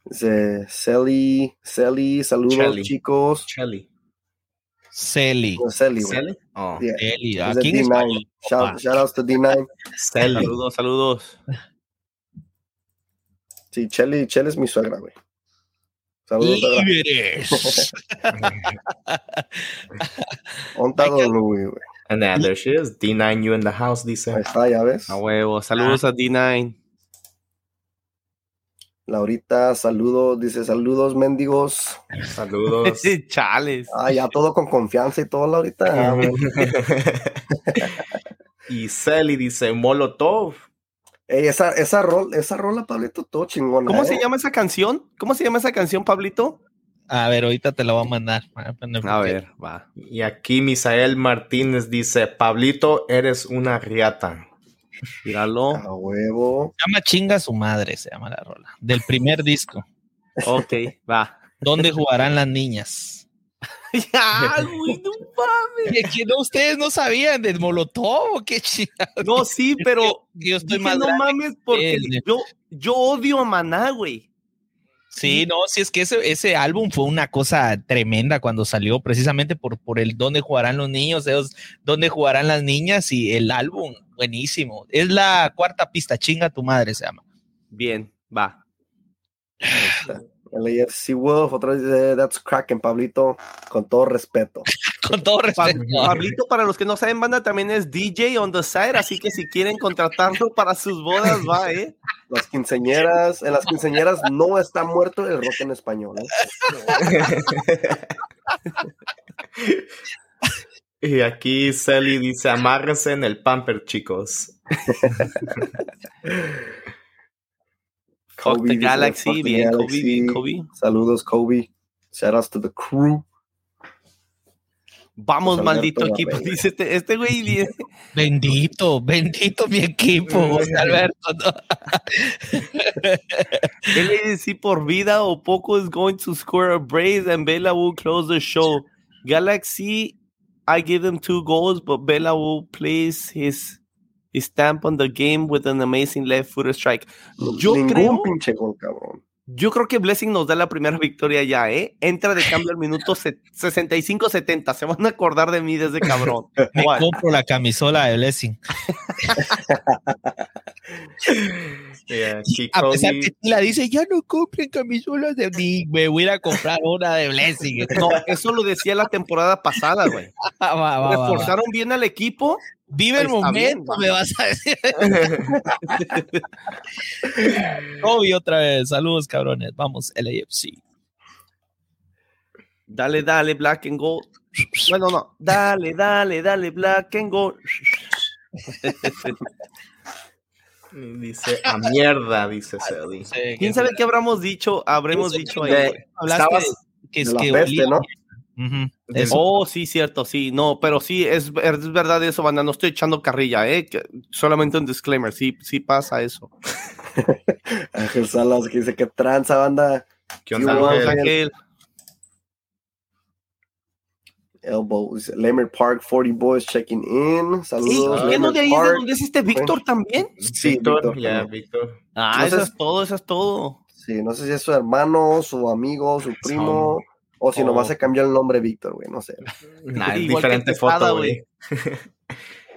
Dice Celi, Celi, saludos chicos. Celi. Celi. No, Celi, Celi. Oh. Yeah. Celi. D9. Shout, shout outs to D9. Celi. Saludos, saludos. Sí, Chelly, Chelly es mi suegra, güey. Saludos. Líderes. [laughs] Ontado Louis, güey. And then there she is. D9, you in the house, dice. Ahí está, ya ves. A huevo. Saludos a D9. Laurita, saludos, dice saludos, mendigos. Saludos. [laughs] Chales. Ah, ya todo con confianza y todo, Laurita. [laughs] y Celi [laughs] dice Molotov. Ey, esa, esa, rol, esa rola, Pablito, todo chingón. ¿Cómo se ¿eh? llama esa canción? ¿Cómo se llama esa canción, Pablito? A ver, ahorita te la voy a mandar. A ver, va. Y aquí Misael Martínez dice, Pablito, eres una riata. Míralo. A huevo. Se llama Chinga su madre, se llama la rola. Del primer disco. Ok, va. ¿Dónde jugarán las niñas? [laughs] ya, güey, no mames. Que, no, ustedes no sabían del Molotov, qué chingada. No, sí, pero yo estoy mal. No mames, porque yo, yo odio a Maná, güey. Sí, no, sí es que ese, ese álbum fue una cosa tremenda cuando salió, precisamente por, por el dónde jugarán los niños, ellos, dónde jugarán las niñas y el álbum, buenísimo. Es la cuarta pista, chinga tu madre se llama. Bien, va. El AFC Wolf, otra vez dice, that's cracking, Pablito, con todo respeto. Con todo respeto. Pablito, para los que no saben, banda, también es DJ on the side, así que si quieren contratarlo para sus bodas, va, ¿eh? Las quinceñeras, en las quinceñeras no está muerto el rock en español, ¿eh? [laughs] y aquí Sally dice, amárrense en el pamper, chicos. Kobe, Galaxy, bien, Kobe, bien, Kobe. Saludos, Kobe. Shout outs to the crew. Vamos, maldito equipo. Dice este, este güey. Bendito, bendito mi equipo, Alberto. ¿no? [laughs] si por vida o poco is going to score a brace and Bella will close the show. Galaxy, I give them two goals, but Bella will place his stamp on the game with an amazing left footer strike. Yo Ningún creo, pinche gol, cabrón. Yo creo que Blessing nos da la primera victoria ya, ¿eh? Entra de cambio al minuto 65-70. Se van a acordar de mí desde cabrón. [laughs] Me compro la camisola de Blessing. [laughs] [laughs] Yeah, a pesar que la dice, ya no compren camisolas de mí, me voy a comprar una de Blessing. [laughs] No, eso lo decía la temporada pasada, güey. [laughs] Reforzaron bien al equipo. Vive el momento, me vas a decir. Kobe otra vez. Saludos, cabrones. Vamos, LAFC. Dale, dale, black and gold. Bueno, no. Dale, dale, dale, black and gold. Dice a mierda, dice [laughs] Celi. ¿Quién sabe qué habremos dicho? Habremos dicho ahí. Hablaste que es que peste, ¿no? Oh, sí, cierto, sí, no, pero sí, es, es, verdad eso, banda, no estoy echando carrilla, ¿eh? solamente un disclaimer, sí, sí pasa eso. [laughs] Ángel Salas que dice que tranza, banda. ¿Qué onda, Ángel? Elbows, Lemer Park, 40 Boys checking in. Saludos. ¿Qué no de ahí de donde es este Víctor también? Sí, Víctor. Ya, Víctor. Ah, eso es todo, eso es todo. Sí, no sé si es su hermano, su amigo, su primo, o si nomás se cambió el nombre Víctor, güey, no sé. Nah, [laughs] diferente foto, güey. [laughs]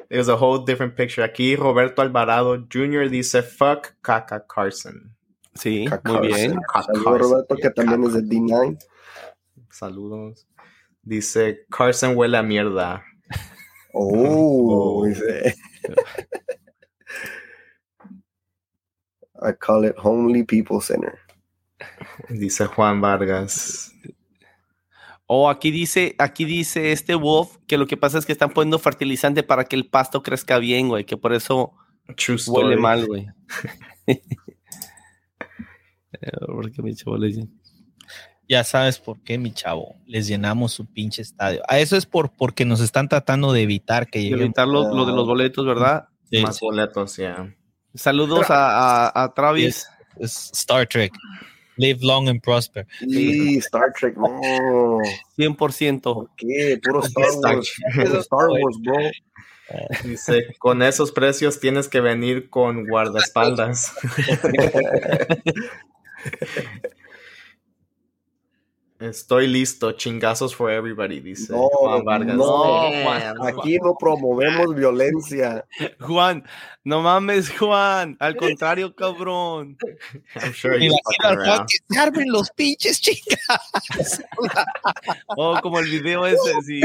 There's a whole different picture. Aquí Roberto Alvarado Jr. dice fuck Caca Carson. Sí, muy bien. Saludos Roberto, que también es de D9. Saludos. Dice, Carson huele a mierda. [laughs] Oh, [laughs] I call it Homely People Center. Dice Juan Vargas. Oh, aquí dice, aquí dice este Wolf que lo que pasa es que están poniendo fertilizante para que el pasto crezca bien, güey, que por eso huele mal, güey. Porque mi chavo le ya sabes por qué, mi chavo. Les llenamos su pinche estadio. A eso es por porque nos están tratando de evitar que lleguen. Evitar lo, de los boletos, ¿verdad? Más boletos, ya. Saludos a, a, Travis. Star Trek. Live long and prosper. Sí, Star Trek, no. 100%. ¿Por qué? Puro [laughs] Star Wars. Star Wars, bro. [laughs] Dice, con esos precios tienes que venir con guardaespaldas. [laughs] Estoy listo, chingazos for everybody, dice Juan Vargas. No, Juan, aquí no promovemos violencia. [laughs] Juan, no mames, Juan. Al contrario, cabrón. [laughs] I'm sure he's que armen los pinches [laughs] chingazos. oh, como el video ese, sí.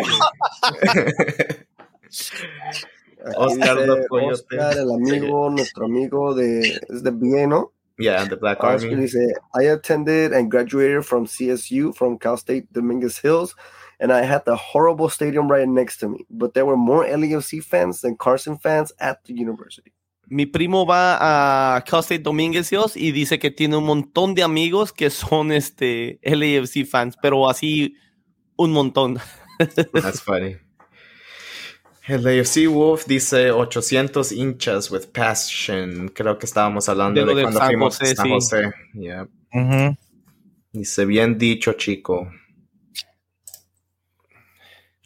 Oscar, Oscar, el amigo, nuestro amigo de, es de bien, ¿no? Yeah, the Black Army. Dice, I attended and graduated from CSU from Cal State Dominguez Hills, and I had the horrible stadium right next to me. But there were more LAFC fans than Carson fans at the university. Mi primo va a Cal State Dominguez Hills y dice que tiene un montón de amigos que son este LAFC fans, pero así un montón. That's funny. El AFC Wolf dice 800 hinchas with passion. Creo que estábamos hablando de, cuando fuimos a San José. Dice, bien dicho, chico.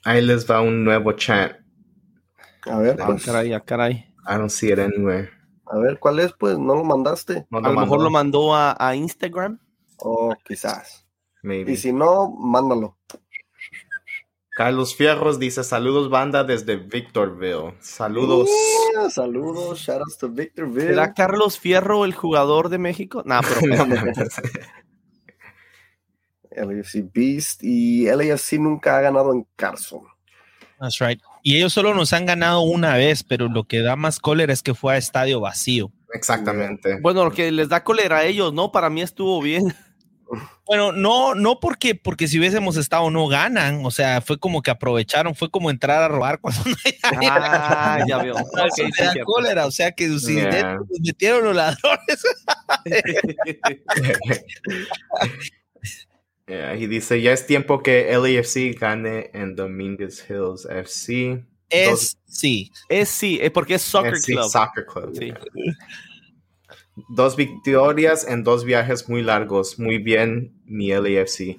Ahí les va un nuevo chat. A ver, ah, pues. caray, ah, caray. I don't see it anywhere. A ver, ¿cuál es? Pues no lo mandaste. a lo mejor lo mandó a, a Instagram. Oh, quizás. Maybe. Y si no, mándalo. Carlos Fierros dice saludos banda desde Victorville. Saludos. saludos, shout outs to Victorville. ¿Será Carlos Fierro el jugador de México? Nah, pero [laughs] LAFC [laughs] Beast y LAFC nunca ha ganado en Carson. That's right. Y ellos solo nos han ganado una vez, pero lo que da más cólera es que fue a estadio vacío. Exactamente. Bueno, lo que les da cólera a ellos, ¿no? Para mí estuvo bien. [laughs] Bueno, no, no porque, porque si hubiésemos estado no ganan, o sea, fue como que aprovecharon, fue como entrar a robar cuando [laughs] no Ah, ya veo. [laughs] cólera, o sea que si metieron los ladrones. [laughs] y dice, ya es tiempo que LAFC gane en Dominguez Hills FC. Es sí. Es sí, es porque es Soccer Club. Soccer Club. Sí. Dos victorias en dos viajes muy largos. Muy bien, mi LAFC.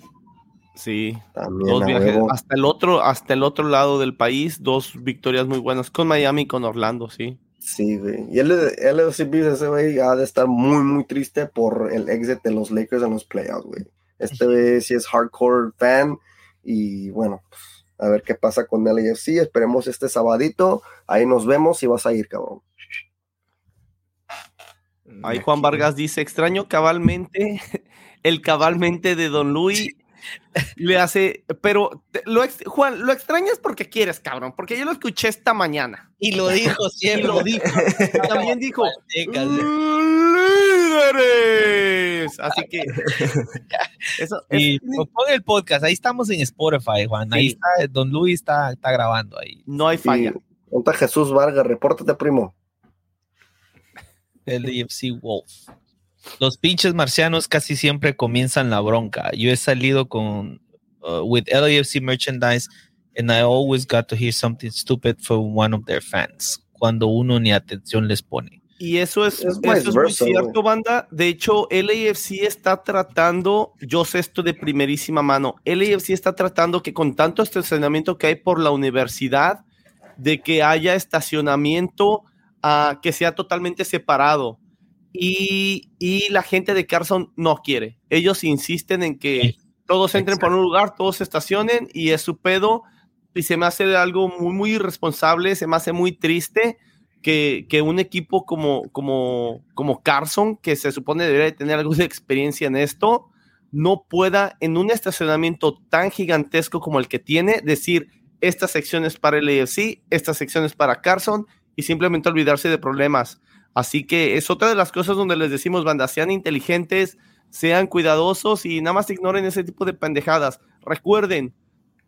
Sí, dos viajes hasta el otro, hasta el otro lado del país, dos victorias muy buenas con Miami y con Orlando, sí. Sí, güey. Y el LAFC ese güey ha de estar muy, muy triste por el exit de los Lakers en los playoffs, güey. Este güey sí es hardcore fan y bueno, pues, a ver qué pasa con LAFC. Esperemos este sabadito. Ahí nos vemos y vas a ir, cabrón. Ahí Juan Vargas dice, extraño cabalmente, [laughs] el cabalmente de Don Luis [laughs] le hace, pero lo Juan, lo extrañas porque quieres, cabrón, porque yo lo escuché esta mañana. Y lo dijo [laughs] siempre. lo dijo. También dijo, líderes. Así que eso, y pon el podcast, ahí estamos en Spotify, Juan. Ahí está, Don Luis está, está grabando ahí. No hay falla. Ponta Jesús Vargas, repórtate, primo. El DFC Wolf. Los pinches marcianos casi siempre comienzan la bronca. Yo he salido con uh, with LAFC merchandise and I always got to hear something stupid from one of their fans cuando uno ni atención les pone. Y eso es, muy cierto, banda. De hecho, LAFC está tratando, yo sé esto de primerísima mano, LAFC está tratando que con tanto estacionamiento que hay por la universidad, de que haya estacionamiento uh, que sea totalmente separado y, la gente de Carson no quiere. Ellos insisten en que todos entren por un lugar, todos se estacionen y es su pedo. Y se me hace algo muy, muy irresponsable, se me hace muy triste que, un equipo como, como, como Carson, que se supone debería tener algo de [laughs] experiencia en esto, no pueda en un estacionamiento tan gigantesco como el que tiene decir esta sección es para el AFC, esta sección es para Carson y simplemente olvidarse de problemas. Así que es otra de las cosas donde les decimos, banda, sean inteligentes, sean cuidadosos y nada más ignoren ese tipo de pendejadas. Recuerden,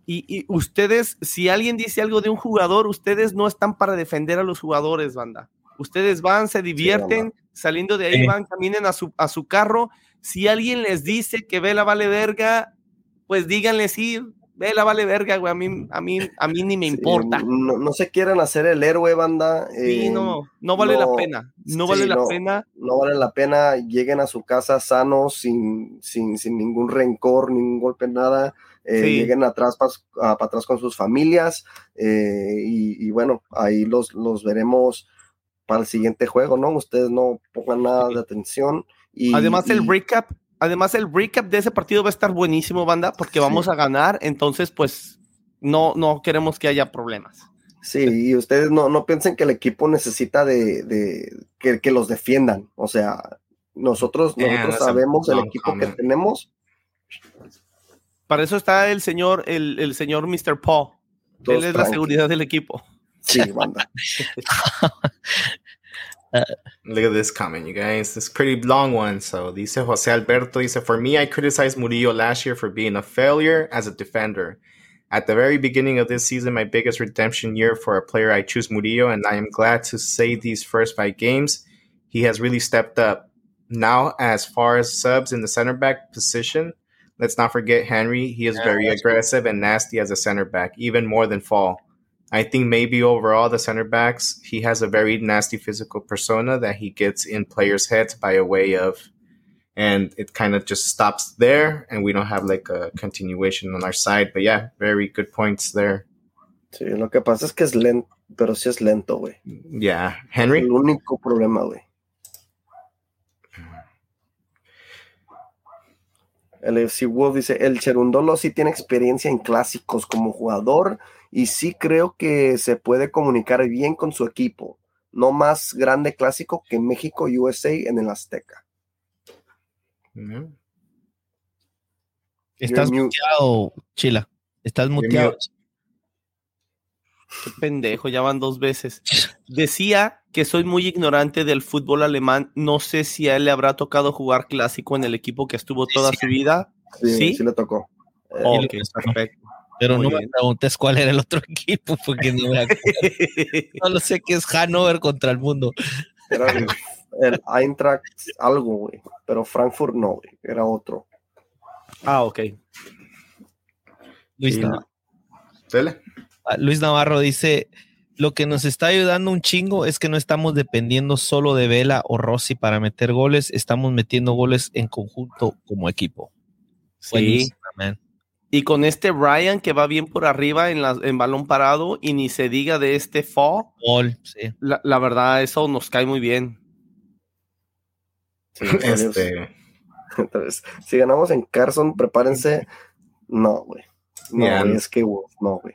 y, ustedes, si alguien dice algo de un jugador, ustedes no están para defender a los jugadores, banda. Ustedes van, se divierten, saliendo de ahí van, caminen a su, a su carro. Si alguien les dice que Vela vale verga, pues díganle sí, Vela vale verga, güey. A mí, a mí, a mí ni me importa. No, se quieran hacer el héroe, banda. sí, no, eh, no vale la pena. No vale la pena. No vale la pena. Lleguen a su casa sanos, sin, sin, sin ningún rencor, ningún golpe, nada. Eh, lleguen atrás para atrás con sus familias. Eh, y, bueno, ahí los, los veremos para el siguiente juego, ¿no? Ustedes no pongan nada de atención. Y, Además, el recap Además, el recap de ese partido va a estar buenísimo, banda, porque vamos a ganar, entonces, pues, no, no queremos que haya problemas. Sí, y ustedes no, no piensen que el equipo necesita de, que, los defiendan. O sea, nosotros, nosotros sabemos el equipo que tenemos. Para eso está el señor, el, el señor Mr. Paul. Él es la seguridad del equipo. Sí, banda. [laughs] Look at this comment, you guys. This pretty long one. So, dice Jose Alberto, dice, For me, I criticized Murillo last year for being a failure as a defender. At the very beginning of this season, my biggest redemption year for a player, I choose Murillo, and I am glad to say these first five games, he has really stepped up. Now, as far as subs in the center back position, let's not forget Henry. He is yeah, very aggressive and nasty as a center back, even more than Fall. I think maybe overall the center backs he has a very nasty physical persona that he gets in players' heads by a way of, and it kind of just stops there, and we don't have like a continuation on our side. But yeah, very good points there. Sí, lo que pasa es que es lento, pero sí es lento, güey. Yeah, Henry. El único problema, güey. El FC Wolf dice, el Cherundolo sí tiene experiencia en clásicos como jugador y sí creo que se puede comunicar bien con su equipo. No más grande clásico que México USA en el Azteca. Estás muteado, Chila. Estás muteado. Qué pendejo, ya van dos veces. Decía que soy muy ignorante del fútbol alemán. No sé si a él le habrá tocado jugar clásico en el equipo que estuvo toda su vida. Sí, sí, le tocó. Ok, perfecto. Pero no me preguntes cuál era el otro [laughs] equipo, porque no me acuerdo. [laughs] Solo sé que es Hanover contra el mundo. Era el, Eintracht algo, güey. Pero Frankfurt no, güey. Era otro. Ah, ok. Luis, Navarro. Ah, Luis Navarro dice: Lo que nos está ayudando un chingo es que no estamos dependiendo solo de Vela o Rossi para meter goles, estamos metiendo goles en conjunto como equipo. Sí, y con este Ryan que va bien por arriba en, la, en balón parado y ni se diga de este Fall. sí. la, verdad, eso nos cae muy bien. [laughs] este... Entonces, si ganamos en Carson, prepárense. No, güey. No, es que no, güey.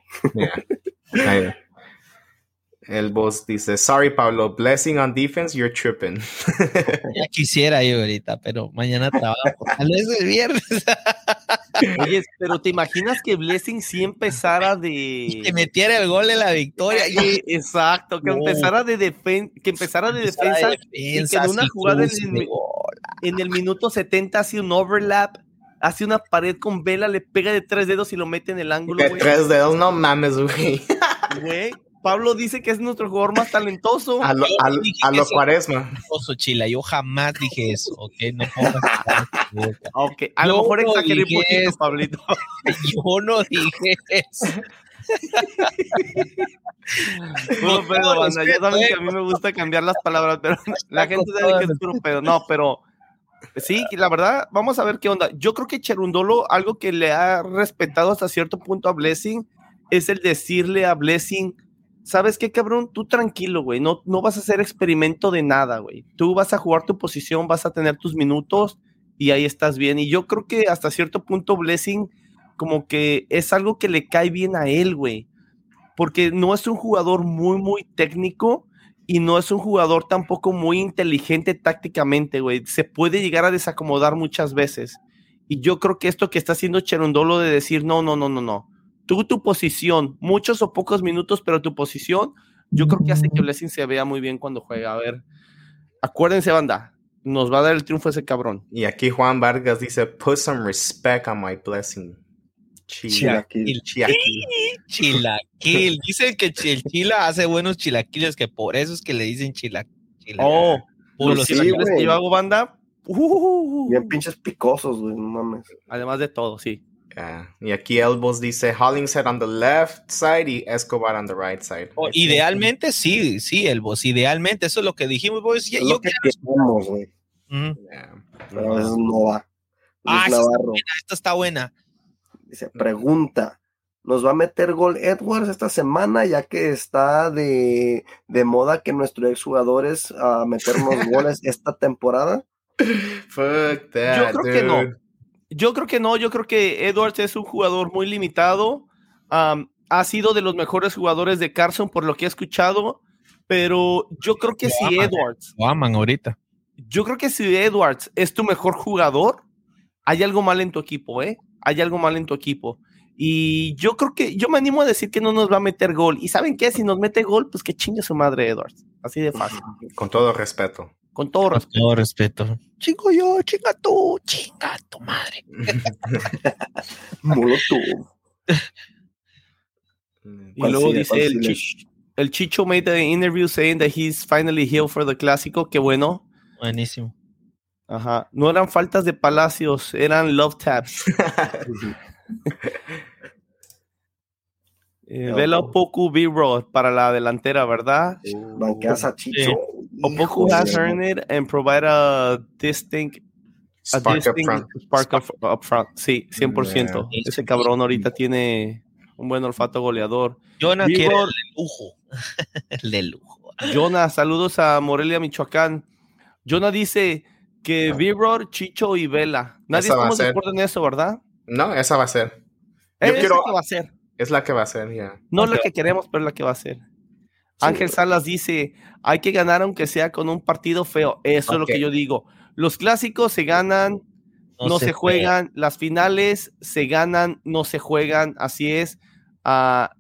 El boss dice, sorry Pablo, blessing on defense, you're tripping. [laughs] ya quisiera yo ahorita, pero mañana trabajo. Tal vez el viernes. [laughs] Oye, pero ¿te imaginas que Blessing sí empezara de... Y que metiera el gol de la victoria. Sí, exacto, que No. empezara de, defen que empezara de Empezara defensa, de y que en una jugada en el, en el minuto 70 hace un overlap, hace una pared con vela, le pega de tres dedos y lo mete en el ángulo, De güey. tres dedos, no mames, güey. [laughs] Güey, Pablo dice que es nuestro jugador más talentoso. A lo, a, a lo cuaresma. Oso Chila, yo jamás dije eso, ¿ok? No. [laughs] Ok, a lo Yo mejor no exageré un poquito, eso. Pablito. [laughs] Yo no dije eso. [laughs] Todo banda. Ya saben eh. que a mí me gusta cambiar las palabras, pero la gente sabe que es puro pedo. No, pero sí, la verdad, vamos a ver qué onda. Yo creo que Cherundolo, algo que le ha respetado hasta cierto punto a Blessing, es el decirle a Blessing, ¿sabes qué, cabrón? Tú tranquilo, güey. No, no vas a hacer experimento de nada, güey. Tú vas a jugar tu posición, vas a tener tus minutos y ahí estás bien. Y yo creo que hasta cierto punto Blessing como que es algo que le cae bien a él, güey. Porque no es un jugador muy, muy técnico y no es un jugador tampoco muy inteligente tácticamente, güey. Se puede llegar a desacomodar muchas veces. Y yo creo que esto que está haciendo Cherundolo de decir, no, no, no, no, no. Tú, tu posición, muchos o pocos minutos, pero tu posición, yo creo que hace que Blessing se vea muy bien cuando juega. A ver, acuérdense, banda, nos va a dar el triunfo ese cabrón. Y aquí Juan Vargas dice, put some respect on my blessing. Chi- Chilaquil. chilaquil. Chilaquil. Dicen que el chila hace buenos chilaquiles, que por eso es que le dicen chila. chila- Oh, Puro los sí, chilaquiles que yo hago, banda. uh, Bien pinches picosos, güey, no mames. además de todo, sí. Yeah. Y aquí Elbows dice, Hollingshead on the left side y Escobar on the right side. Oh, idealmente, sí, sí, el boss. Idealmente, eso es lo que dijimos, boys. Yo, lo que queremos, güey. Ujú. Yeah. Pero a veces no va. Ah, esa está buena, esta está buena. dice, pregunta, ¿nos va a meter gol Edwards esta semana ya que está de, de moda que nuestros exjugadores a meternos [laughs] goles esta temporada? Fuck that, Yo creo que no. Yo creo que no, yo creo que Edwards es un jugador muy limitado. Am, ha sido de los mejores jugadores de Carson por lo que he escuchado, pero yo creo que Lo si aman. Edwards, Lo aman ahorita. yo creo que si Edwards es tu mejor jugador, hay algo mal en tu equipo, ¿eh? Hay algo mal en tu equipo. Y yo creo que, yo me animo a decir que no nos va a meter gol. ¿Y saben qué? Si nos mete gol, pues que chingue su madre Edwards. Así de fácil. Con todo respeto. Con todo Con respeto. todo respeto. Chingo yo, chinga tú, chinga tu madre. [laughs] Molotov. Y luego sigue? dice ¿Cuál el, sigue? Chi- el Chicho made the interview saying that he's finally healed for the clásico. Qué bueno. Buenísimo. Ajá. No eran faltas de palacios, eran love taps. [laughs] [laughs] Eh, Vela Opoku B-Roll para la delantera, ¿verdad? Banqueas a Chicho. Opoku has earned it and provide a distinct, a Spark up distinct front. spark up, up front. Sí, 100%. Yeah. Ese cabrón ahorita tiene un buen olfato goleador. Jonah quiere el de lujo. [laughs] el de lujo. Jonah, saludos a Morelia, Michoacán. Jonah dice que B-Roll, Chicho y Vela. Nadie a estamos de acuerdo en eso, ¿verdad? No, esa va a ser. Eh, Yo es quiero- va a ser. Es la que va a ser, ya. No Ok. la que queremos, pero la que va a ser. Ángel Salas dice, hay que ganar aunque sea con un partido feo. Eso es lo que yo digo. Los clásicos se ganan, no, se, juegan. Las finales se ganan, no se juegan. Así es. Ah,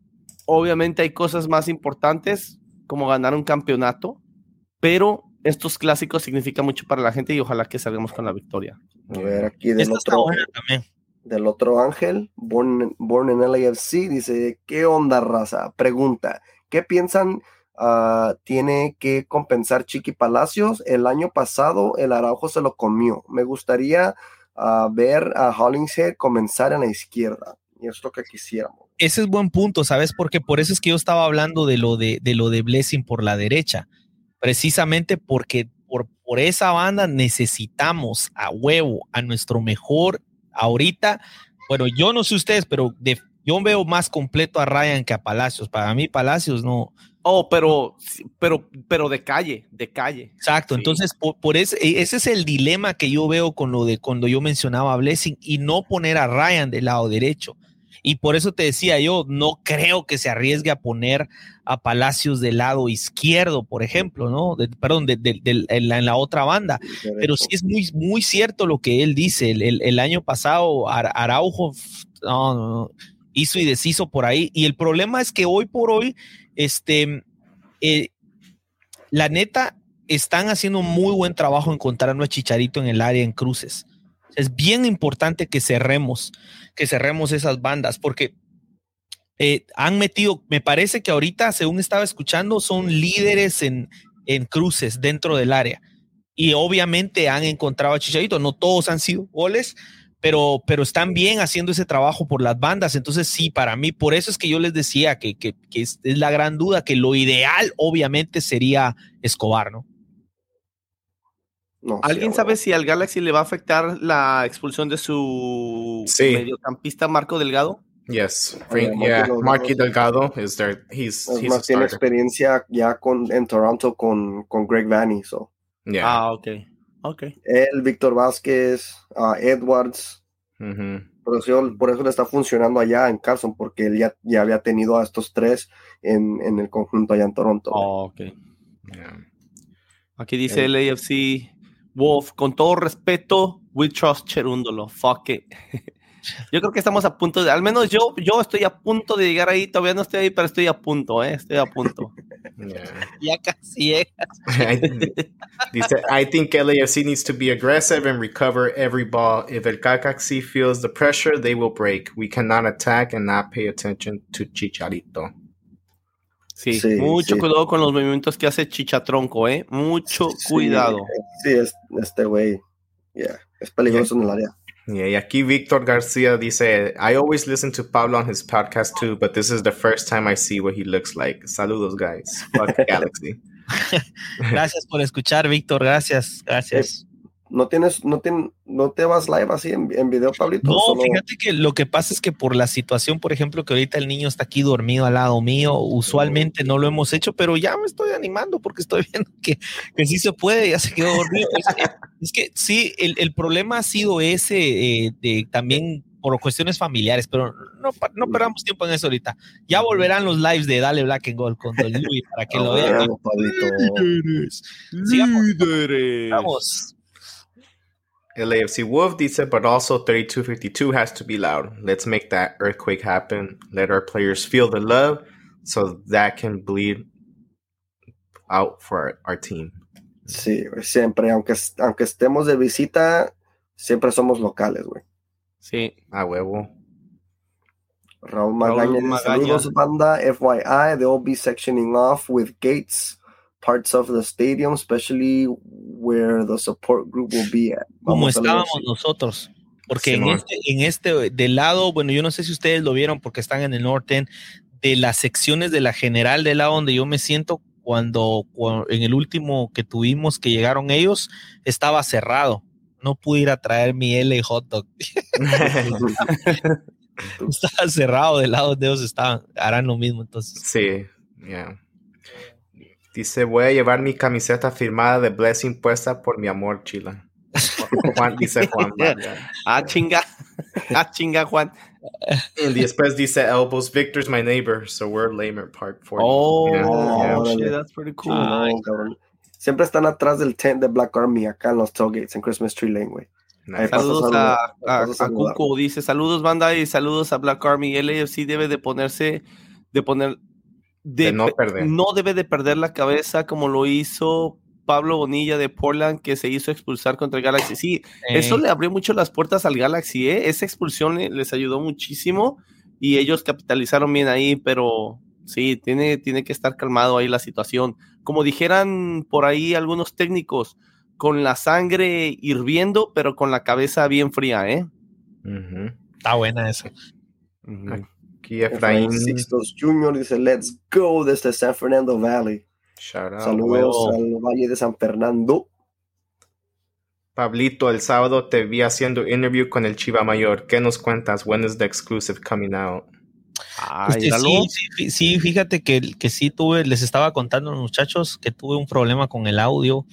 obviamente hay cosas más importantes como ganar un campeonato, pero estos clásicos significan mucho para la gente y ojalá que salgamos con la victoria. A ver, aquí del Esta está otro, buena también. Del otro Ángel, born, born in LAFC, dice, ¿qué onda, raza? Pregunta, ¿qué piensan ah, tiene que compensar Chiqui Palacios? El año pasado el Araujo se lo comió. Me gustaría ah, ver a Hollingshead comenzar en la izquierda. Y es lo que quisiéramos. Ese es buen punto, ¿sabes? Porque por eso es que yo estaba hablando de lo de, de lo de Blessing por la derecha. Precisamente porque por, por esa banda necesitamos a huevo a nuestro mejor ahorita. Bueno, yo no sé ustedes, pero de- yo veo más completo a Ryan que a Palacios. Para mí, Palacios no. Oh, pero, pero, pero de calle, de calle. Exacto. Sí. Entonces, por, por ese, ese es el dilema que yo veo con lo de cuando yo mencionaba a Blessing y no poner a Ryan del lado derecho. Y por eso te decía yo, no creo que se arriesgue a poner a Palacios del lado izquierdo, por ejemplo, ¿no? perdón, de, en, la, otra banda. Pero sí es muy, muy cierto lo que él dice. El, año pasado Araujo hizo y deshizo por ahí. Y el problema es que hoy por hoy, este, eh, la neta, están haciendo un muy buen trabajo encontrando a Chicharito en el área en cruces. Es bien importante que cerremos, que cerremos esas bandas, porque eh, han metido, me parece que ahorita, según estaba escuchando, son líderes en, en cruces dentro del área. Y obviamente han encontrado a Chicharito. No todos han sido goles, pero, pero están bien haciendo ese trabajo por las bandas. Entonces, sí, para mí, por eso es que yo les decía que, que, es, la gran duda, que lo ideal obviamente sería Escobar, ¿no? ¿Alguien sabe si al Galaxy le va a afectar la expulsión de su mediocampista Marco Delgado? Yes, yeah, Marky Delgado is there. He's, he's más tiene experiencia ya con en Toronto con, con Greg Vanny, so. Ah, ok, ok. Él, Víctor Vázquez, uh, Edwards. por, eso, por eso le está funcionando allá en Carson, porque él ya, ya había tenido a estos tres en, en el conjunto allá en Toronto. Oh, ok. Aquí dice el AFC Wolf, con todo respeto, we trust Cherúndolo. Fuck it. [laughs] Yo creo que estamos a punto de, al menos yo, yo estoy a punto de llegar ahí, todavía no estoy ahí, pero estoy a punto, ¿eh? Estoy a punto. [laughs] ya casi Dice, I think LAFC needs to be aggressive and recover every ball. If el Galaxy feels the pressure, they will break. We cannot attack and not pay attention to Chicharito. Sí, mucho cuidado con los movimientos que hace Chichatronco, ¿eh? Mucho cuidado. Sí, este güey, yeah, es peligroso en el área. y aquí Víctor García dice, I always listen to Pablo on his podcast too, but this is the first time I see what he looks like. Saludos, guys. Fuck [laughs] Galaxy. [laughs] gracias por escuchar, Víctor. Gracias, gracias. ¿No tienes, no, no te vas live así en, en video, Pablito? No, fíjate que lo que pasa es que por la situación, por ejemplo, que ahorita el niño está aquí dormido al lado mío, usualmente no lo hemos hecho, pero ya me estoy animando porque estoy [laughs] viendo que, que sí se puede, ya se quedó dormido. es, que, sí, el, el, problema ha sido ese eh, de también por cuestiones familiares, pero no, no perdamos tiempo en eso ahorita. Ya volverán los lives de Dale Black and Gold con Don Luis para que lo vean. Líderes. Vamos. LAFC Wolf dice, but also 3252 has to be loud. Let's make that earthquake happen. Let our players feel the love so that can bleed out for our, team. Sí, siempre, aunque, aunque estemos de visita, siempre somos locales, güey. Sí. A huevo. Raúl Magaña, Raúl Magaña. saludos banda, FYI, they'll be sectioning off with gates parts of the stadium, especially where the support group will be at. Como estábamos nosotros. Porque en, este, en este, del lado, bueno, yo no sé si ustedes lo vieron porque están en el norte, de las secciones de la general del lado donde yo me siento, cuando, en el último que tuvimos que llegaron ellos, estaba cerrado. No pude ir a traer mi L hot dog. [laughs] [laughs] estaba cerrado del lado donde ellos estaban. Harán lo mismo entonces. Sí, yeah. Dice, voy a llevar mi camiseta firmada de Blessing puesta por mi amor, Chila. [laughs] Juan dice Juan. ah, chinga. Ah, chinga, Juan. Y después dice Elbows, Victor's my neighbor, so we're Lamer Park for Oh, yeah, yeah. that's pretty cool. Siempre están atrás del tent de Black Army acá en los tailgates en Christmas Tree Lane, güey. Saludos a, a, a Cuco, dice saludos banda y saludos a Black Army. El AFC debe de ponerse, de poner, de, no, perder. no debe de perder la cabeza como lo hizo Pablo Bonilla de Portland, que se hizo expulsar contra el Galaxy. Sí, eso le abrió mucho las puertas al Galaxy, ¿eh? Esa expulsión les ayudó muchísimo y ellos capitalizaron bien ahí, pero sí, tiene, tiene que estar calmado ahí la situación. Como dijeran por ahí algunos técnicos, con la sangre hirviendo, pero con la cabeza bien fría, ¿eh? Está buena eso. Aquí Efraín. Sixtos Jr. dice, let's go desde San Fernando Valley. Saludos al Valle de San Fernando. Pablito, el sábado te vi haciendo interview con el Chiva Mayor. ¿Qué nos cuentas? When is the exclusive coming out? Este, sí, sí, fíjate que, que sí tuve, les estaba contando a los muchachos que tuve un problema con el audio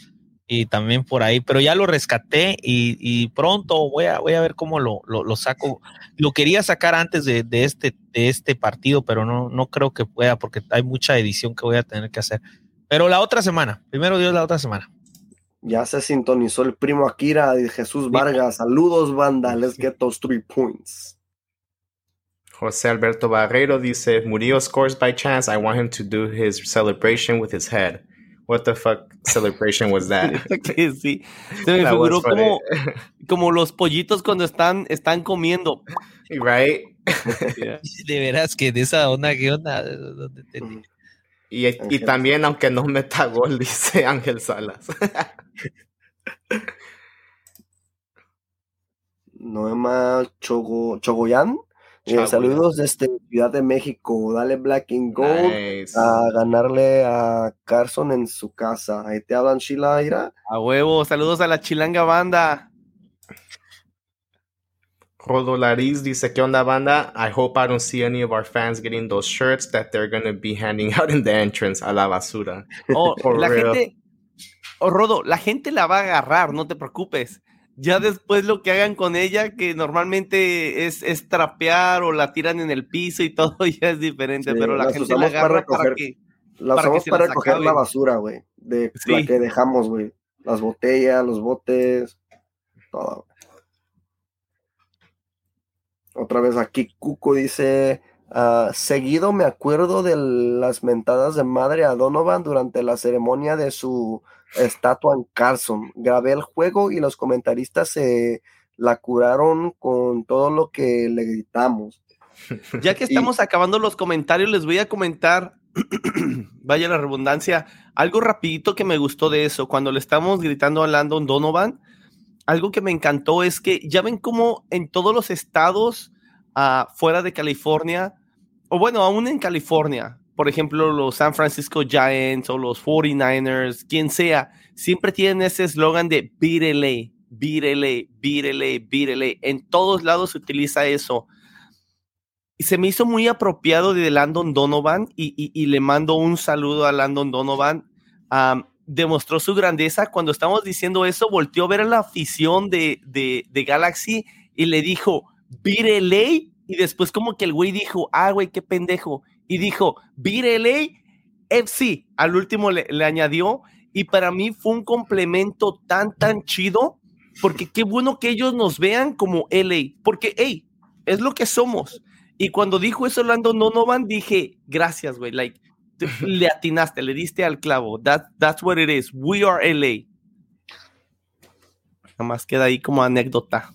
y también por ahí, pero ya lo rescaté y, pronto voy a, voy a ver cómo lo, lo, saco. Lo quería sacar antes de, de, este, de este partido, pero no, no creo que pueda porque hay mucha edición que voy a tener que hacer. Pero la otra semana, primero Dios, la otra semana. Ya se sintonizó el primo Akira de Jesús Vargas. Saludos, banda. Let's get those three points. José Alberto Barreiro dice, Murillo scores by chance. I want him to do his celebration with his head. What the fuck celebration was that? [laughs] sí, se me figuró como, como los pollitos cuando están, están comiendo. Right? [laughs] De veras que de esa onda, ¿qué onda? Y, y también, aunque no meta gol, [laughs] dice Ángel Salas. Noema Chogo, Chogoyan. Eh, saludos desde Ciudad de México. Dale Black and Gold a ganarle a Carson en su casa. Ahí te hablan, Sheila Ira. A huevo. Saludos a la chilanga banda. Rodolariz dice, ¿qué onda banda? I hope I don't see any of our fans getting those shirts that they're going to be handing out in the entrance a la basura. Oh, [laughs] la gente, oh, Rodo, la gente la va a agarrar, no te preocupes. Ya después lo que hagan con ella, que normalmente es, es trapear o la tiran en el piso y [laughs] todo, ya es diferente, pero la gente la agarra para, que... La usamos para recoger la basura, güey, de la que dejamos, güey. Las botellas, los botes, todo. Otra vez aquí Cuco dice, ah, seguido me acuerdo de las mentadas de madre a Donovan durante la ceremonia de su estatua en Carson. Grabé el juego y los comentaristas se la curaron con todo lo que le gritamos. [laughs] Ya que estamos acabando los comentarios, les voy a comentar, [clears throat] vaya la redundancia, algo rapidito que me gustó de eso. Cuando le estamos gritando a Landon Donovan, algo que me encantó es que ya ven cómo en todos los estados uh, fuera de California, o bueno, aún en California, por ejemplo, los San Francisco Giants o los 49ers, quien sea, siempre tienen ese eslogan de beat LA, beat LA, beat En todos lados se utiliza eso. Y se me hizo muy apropiado de Landon Donovan y, le mando un saludo a Landon Donovan demostró su grandeza. Cuando estamos diciendo eso, volteó a ver a la afición de, de, Galaxy y le dijo, Vireley. Y después como que el güey dijo, ah, güey, qué pendejo. Y dijo, Vireley FC. Al último le, añadió. Y para mí fue un complemento tan, tan chido. Porque qué bueno que ellos nos vean como LA. Porque, hey, es lo que somos. Y cuando dijo eso Orlando Donovan, dije, gracias, güey. Like, le atinaste, le diste al clavo. That, that's what it is. We are LA. Nada más queda ahí como anécdota.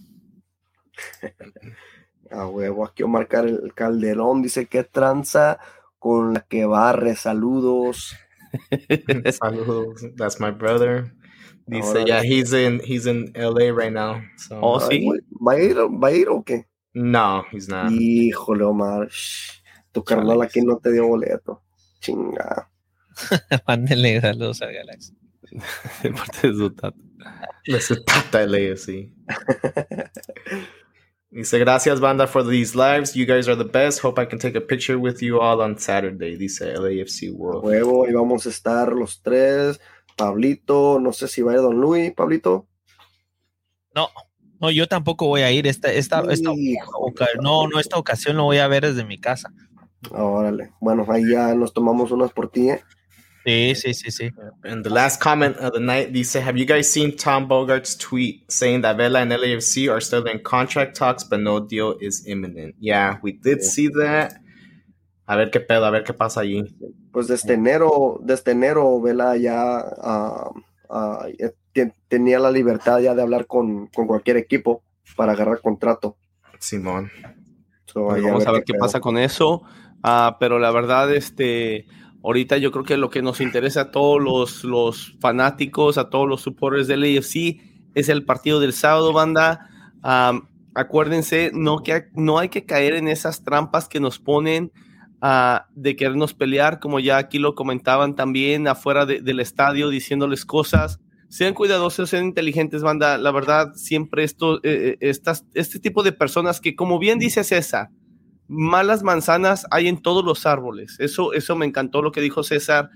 [laughs] A huevo, aquí marcar el Calderón dice que tranza con la que barre. Saludos. [laughs] Saludos. That's my brother. Dice, yeah, he's in he's in LA right now. Oh, sí. ¿Va a, ir, ¿Va a ir o qué? No, he's not. Híjole, Omar. Tu carnal aquí no te dio boleto. Chinga. [laughs] Mándenle saludos a Galaxy. [laughs] de parte de su tata. De su tata sí. Dice, gracias banda for these lives. You guys are the best. Hope I can take a picture with you all on Saturday. Dice LAFC World. Huevo, y vamos a estar los tres. Pablito, no sé si va a ir Don Luis, Pablito. No, no, yo tampoco voy a ir. Esta, esta, esta no, no, esta ocasión lo voy a ver desde mi casa. Órale. Bueno, ahí ya nos tomamos unas por ti, ¿eh? Sí, sí, sí, sí. And the last comment of the night dice, have you guys seen Tom Bogart's tweet saying that Vela and LAFC are still in contract talks, but no deal is imminent? Yeah, we did see that. A ver qué pedo, a ver qué pasa allí. Pues desde enero, desde enero, Vela ya uh, uh, tenía la libertad ya de hablar con, con cualquier equipo para agarrar contrato. Simón. Pues vamos a ver, qué, qué pasa con eso. Ah, pero la verdad, este, ahorita yo creo que lo que nos interesa a todos los, los fanáticos, a todos los supporters del AFC, es el partido del sábado, banda. acuérdense, no, que, no hay que caer en esas trampas que nos ponen uh, de querernos pelear, como ya aquí lo comentaban también afuera del estadio, diciéndoles cosas. Sean cuidadosos, sean inteligentes, banda. La verdad, siempre esto, eh, eh, estas, este tipo de personas que, como bien dice César, malas manzanas hay en todos los árboles. Eso, eso me encantó lo que dijo César.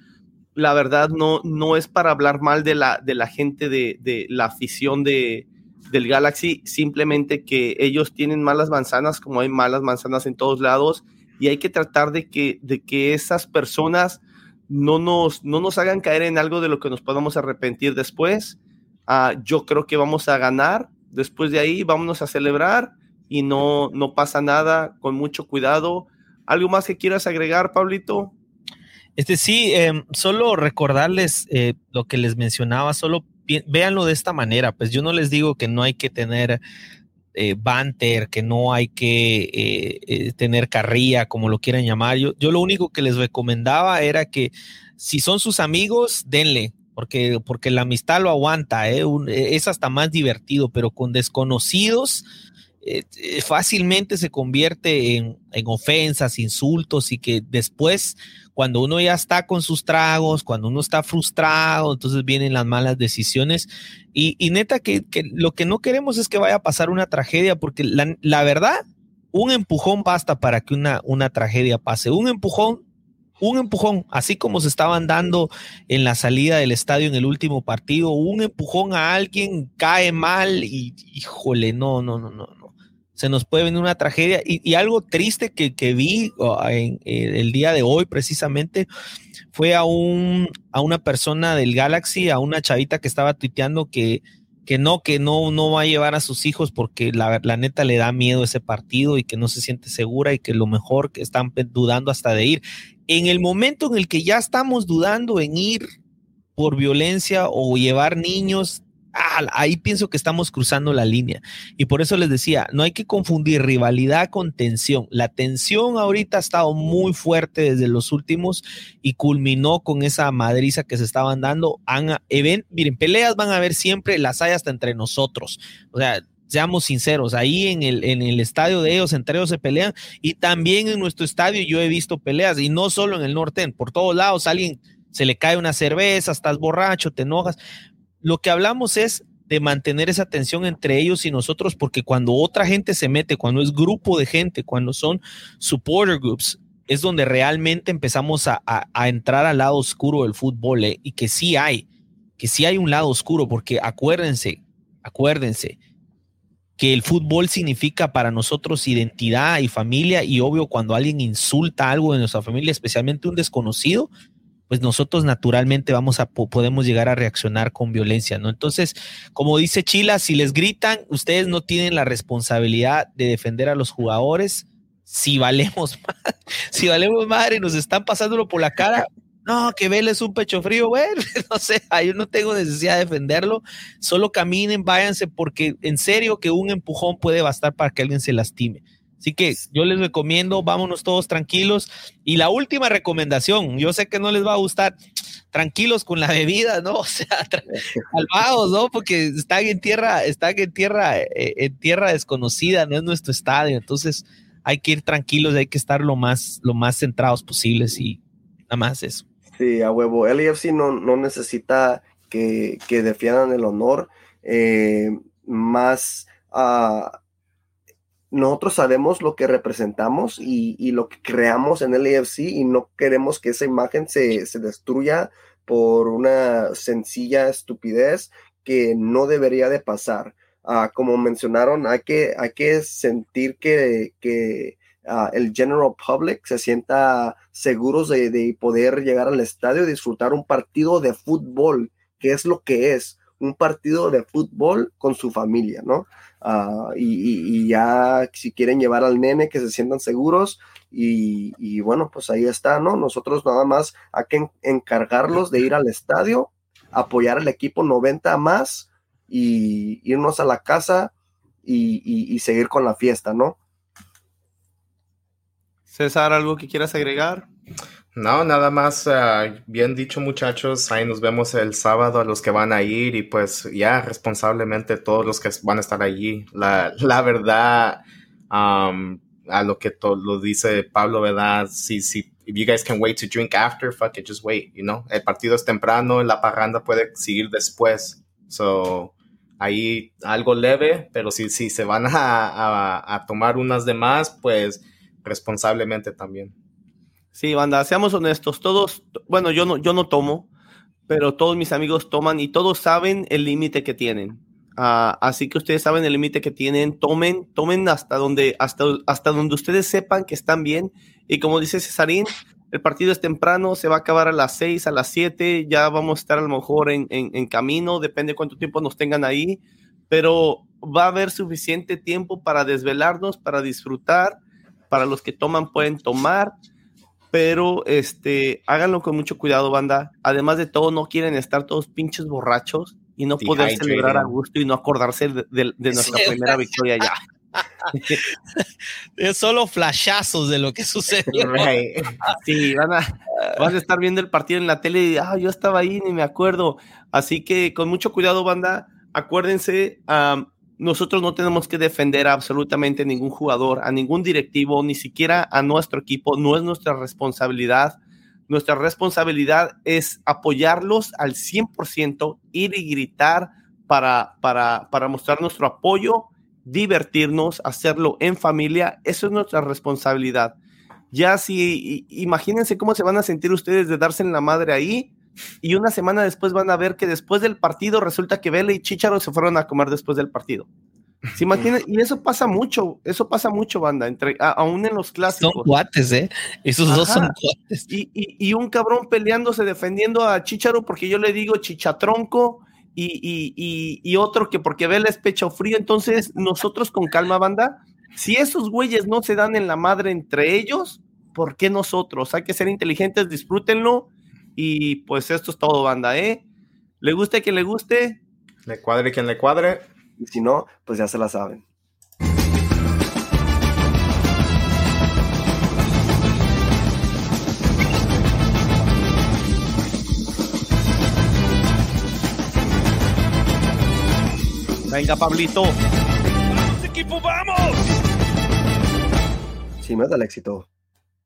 la verdad no, no es para hablar mal de la, de la gente de, de la afición de, del Galaxy, simplemente que ellos tienen malas manzanas, como hay malas manzanas en todos lados, y hay que tratar de que, de que esas personas no nos, no nos hagan caer en algo de lo que nos podamos arrepentir después. Ah, yo creo que vamos a ganar. Después de ahí, vámonos a celebrar y no, no pasa nada, con mucho cuidado. ¿Algo más que quieras agregar, Pablito? Este sí, em, solo recordarles eh, lo que les mencionaba, solo véanlo de esta manera, pues yo no les digo que no hay que tener eh, banter, que no hay que eh, tener carrilla, como lo quieran llamar. Yo, yo lo único que les recomendaba era que si son sus amigos, denle, porque, porque la amistad lo aguanta, es hasta más divertido, pero con desconocidos fácilmente se convierte en, en ofensas, insultos y que después cuando uno ya está con sus tragos, cuando uno está frustrado, entonces vienen las malas decisiones. Y, neta, que, lo que no queremos es que vaya a pasar una tragedia, porque la, verdad, un empujón basta para que una, una tragedia pase. Un empujón un empujón, así como se estaban dando en la salida del estadio en el último partido, un empujón a alguien cae mal y híjole, no, no, no, no se nos puede venir una tragedia. Y, algo triste que, vi en, eh, el día de hoy precisamente fue a, un, a una persona del Galaxy, a una chavita que estaba tuiteando que, que no, que no, no va a llevar a sus hijos porque la, la, neta le da miedo ese partido y que no se siente segura y que lo mejor que están dudando hasta de ir. En el momento en el que ya estamos dudando en ir por violencia o llevar niños, Ah, ahí pienso que estamos cruzando la línea. Y por eso les decía, no hay que confundir rivalidad con tensión. La tensión ahorita ha estado muy fuerte desde los últimos y culminó con esa madriza que se estaban dando. miren, peleas van a haber siempre, las hay hasta entre nosotros. O sea, seamos sinceros, ahí en el, en el estadio de ellos, entre ellos se pelean y también en nuestro estadio yo he visto peleas y no solo en el norte, por todos lados alguien se le cae una cerveza, estás borracho, te enojas, lo que hablamos es de mantener esa tensión entre ellos y nosotros, porque cuando otra gente se mete, cuando es grupo de gente, cuando son supporter groups, es donde realmente empezamos a, entrar al lado oscuro del fútbol, ¿eh? y que sí hay, que sí hay un lado oscuro, porque acuérdense, acuérdense, que el fútbol significa para nosotros identidad y familia, y obvio cuando alguien insulta algo de nuestra familia, especialmente un desconocido, pues nosotros naturalmente vamos a podemos llegar a reaccionar con violencia, ¿no? Entonces, como dice Chila, si les gritan, ustedes no tienen la responsabilidad de defender a los jugadores. Si valemos [laughs] madre, si valemos madre nos están pasándolo por la cara, no, que Vélez un pecho frío, bueno, [laughs] no sé, yo no tengo necesidad de defenderlo, solo caminen, váyanse, porque en serio que un empujón puede bastar para que alguien se lastime. Así que yo les recomiendo, vámonos todos tranquilos. Y la última recomendación, yo sé que no les va a gustar, tranquilos con la bebida, ¿no? [laughs] O sea, calmados, ¿no? Porque están en tierra, están en tierra, eh, en tierra desconocida, no es nuestro estadio. Entonces hay que ir tranquilos, hay que estar lo más, lo más centrados posibles y nada más eso. Sí, a huevo. El IFC no, no necesita que, que defiendan el honor. Eh, más a nosotros sabemos lo que representamos y, lo que creamos en el AFC y no queremos que esa imagen se, destruya por una sencilla estupidez que no debería de pasar. Ah, como mencionaron, hay que, hay que sentir que, que ah, el general public se sienta seguros de, de, poder llegar al estadio y disfrutar un partido de fútbol, que es lo que es, un partido de fútbol con su familia, ¿no? Ah, y, ya si quieren llevar al nene que se sientan seguros y, bueno, pues ahí está, ¿no? Nosotros nada más hay que encargarlos de ir al estadio, apoyar al equipo 90 más y irnos a la casa y, seguir con la fiesta, ¿no? César, ¿algo que quieras agregar? No, nada más, ah, bien dicho muchachos, ahí nos vemos el sábado a los que van a ir y pues ya responsablemente todos los que van a estar allí. La, [laughs] la verdad, a lo que lo dice Pablo, ¿verdad? Si, si, if you guys can wait to drink after, fuck it, just wait, you know. El partido es temprano, la parranda puede seguir después. So, ahí algo leve, pero si, si se van a, a tomar unas de más, pues responsablemente también. Sí, banda, seamos honestos. Todos, bueno, yo no, yo no tomo, pero todos mis amigos toman y todos saben el límite que tienen. Ah, así que ustedes saben el límite que tienen. Tomen, tomen hasta donde, hasta, hasta donde ustedes sepan que están bien. Y como dice Cesarín, el partido es temprano, se va a acabar a las 6, a las 7, ya vamos a estar a lo mejor en, en, camino, depende cuánto tiempo nos tengan ahí, pero va a haber suficiente tiempo para desvelarnos, para disfrutar, para los que toman pueden tomar, pero este, háganlo con mucho cuidado, banda. Además de todo, no quieren estar todos pinches borrachos y no poder celebrar a gusto y no acordarse de, de nuestra primera victoria ya. es solo flashazos de lo que sucedió. [laughs] Sí, van a, van a, estar viendo el partido en la tele y, ah, yo estaba ahí, ni me acuerdo. Así que con mucho cuidado, banda, acuérdense, nosotros no tenemos que defender a absolutamente ningún jugador, a ningún directivo, ni siquiera a nuestro equipo, no es nuestra responsabilidad. Nuestra responsabilidad es apoyarlos al 100%, ir y gritar para, para, para mostrar nuestro apoyo divertirnos, hacerlo en familia, eso es nuestra responsabilidad. Ya si, imagínense cómo se van a sentir ustedes de darse en la madre ahí y una semana después van a ver que después del partido resulta que Vela y Chicharo se fueron a comer después del partido. ¿Se imaginan? Y eso pasa mucho, eso pasa mucho, banda, entre, aún en los clásicos. Son cuates, ¿eh? Esos dos son cuates. Y, y, un cabrón peleándose, defendiendo a Chicharo porque yo le digo chichatronco y, otro que porque Vela es pecho frío. Entonces, nosotros con calma, banda, si esos güeyes no se dan en la madre entre ellos, ¿por qué nosotros? Hay que ser inteligentes, disfrútenlo. Y pues esto es todo, banda, ¿eh? ¿Le guste a quien le guste? Le cuadre quien le cuadre. Y si no, pues ya se la saben. Venga, Pablito. ¡Vamos, equipo, vamos! Sí, me da el éxito.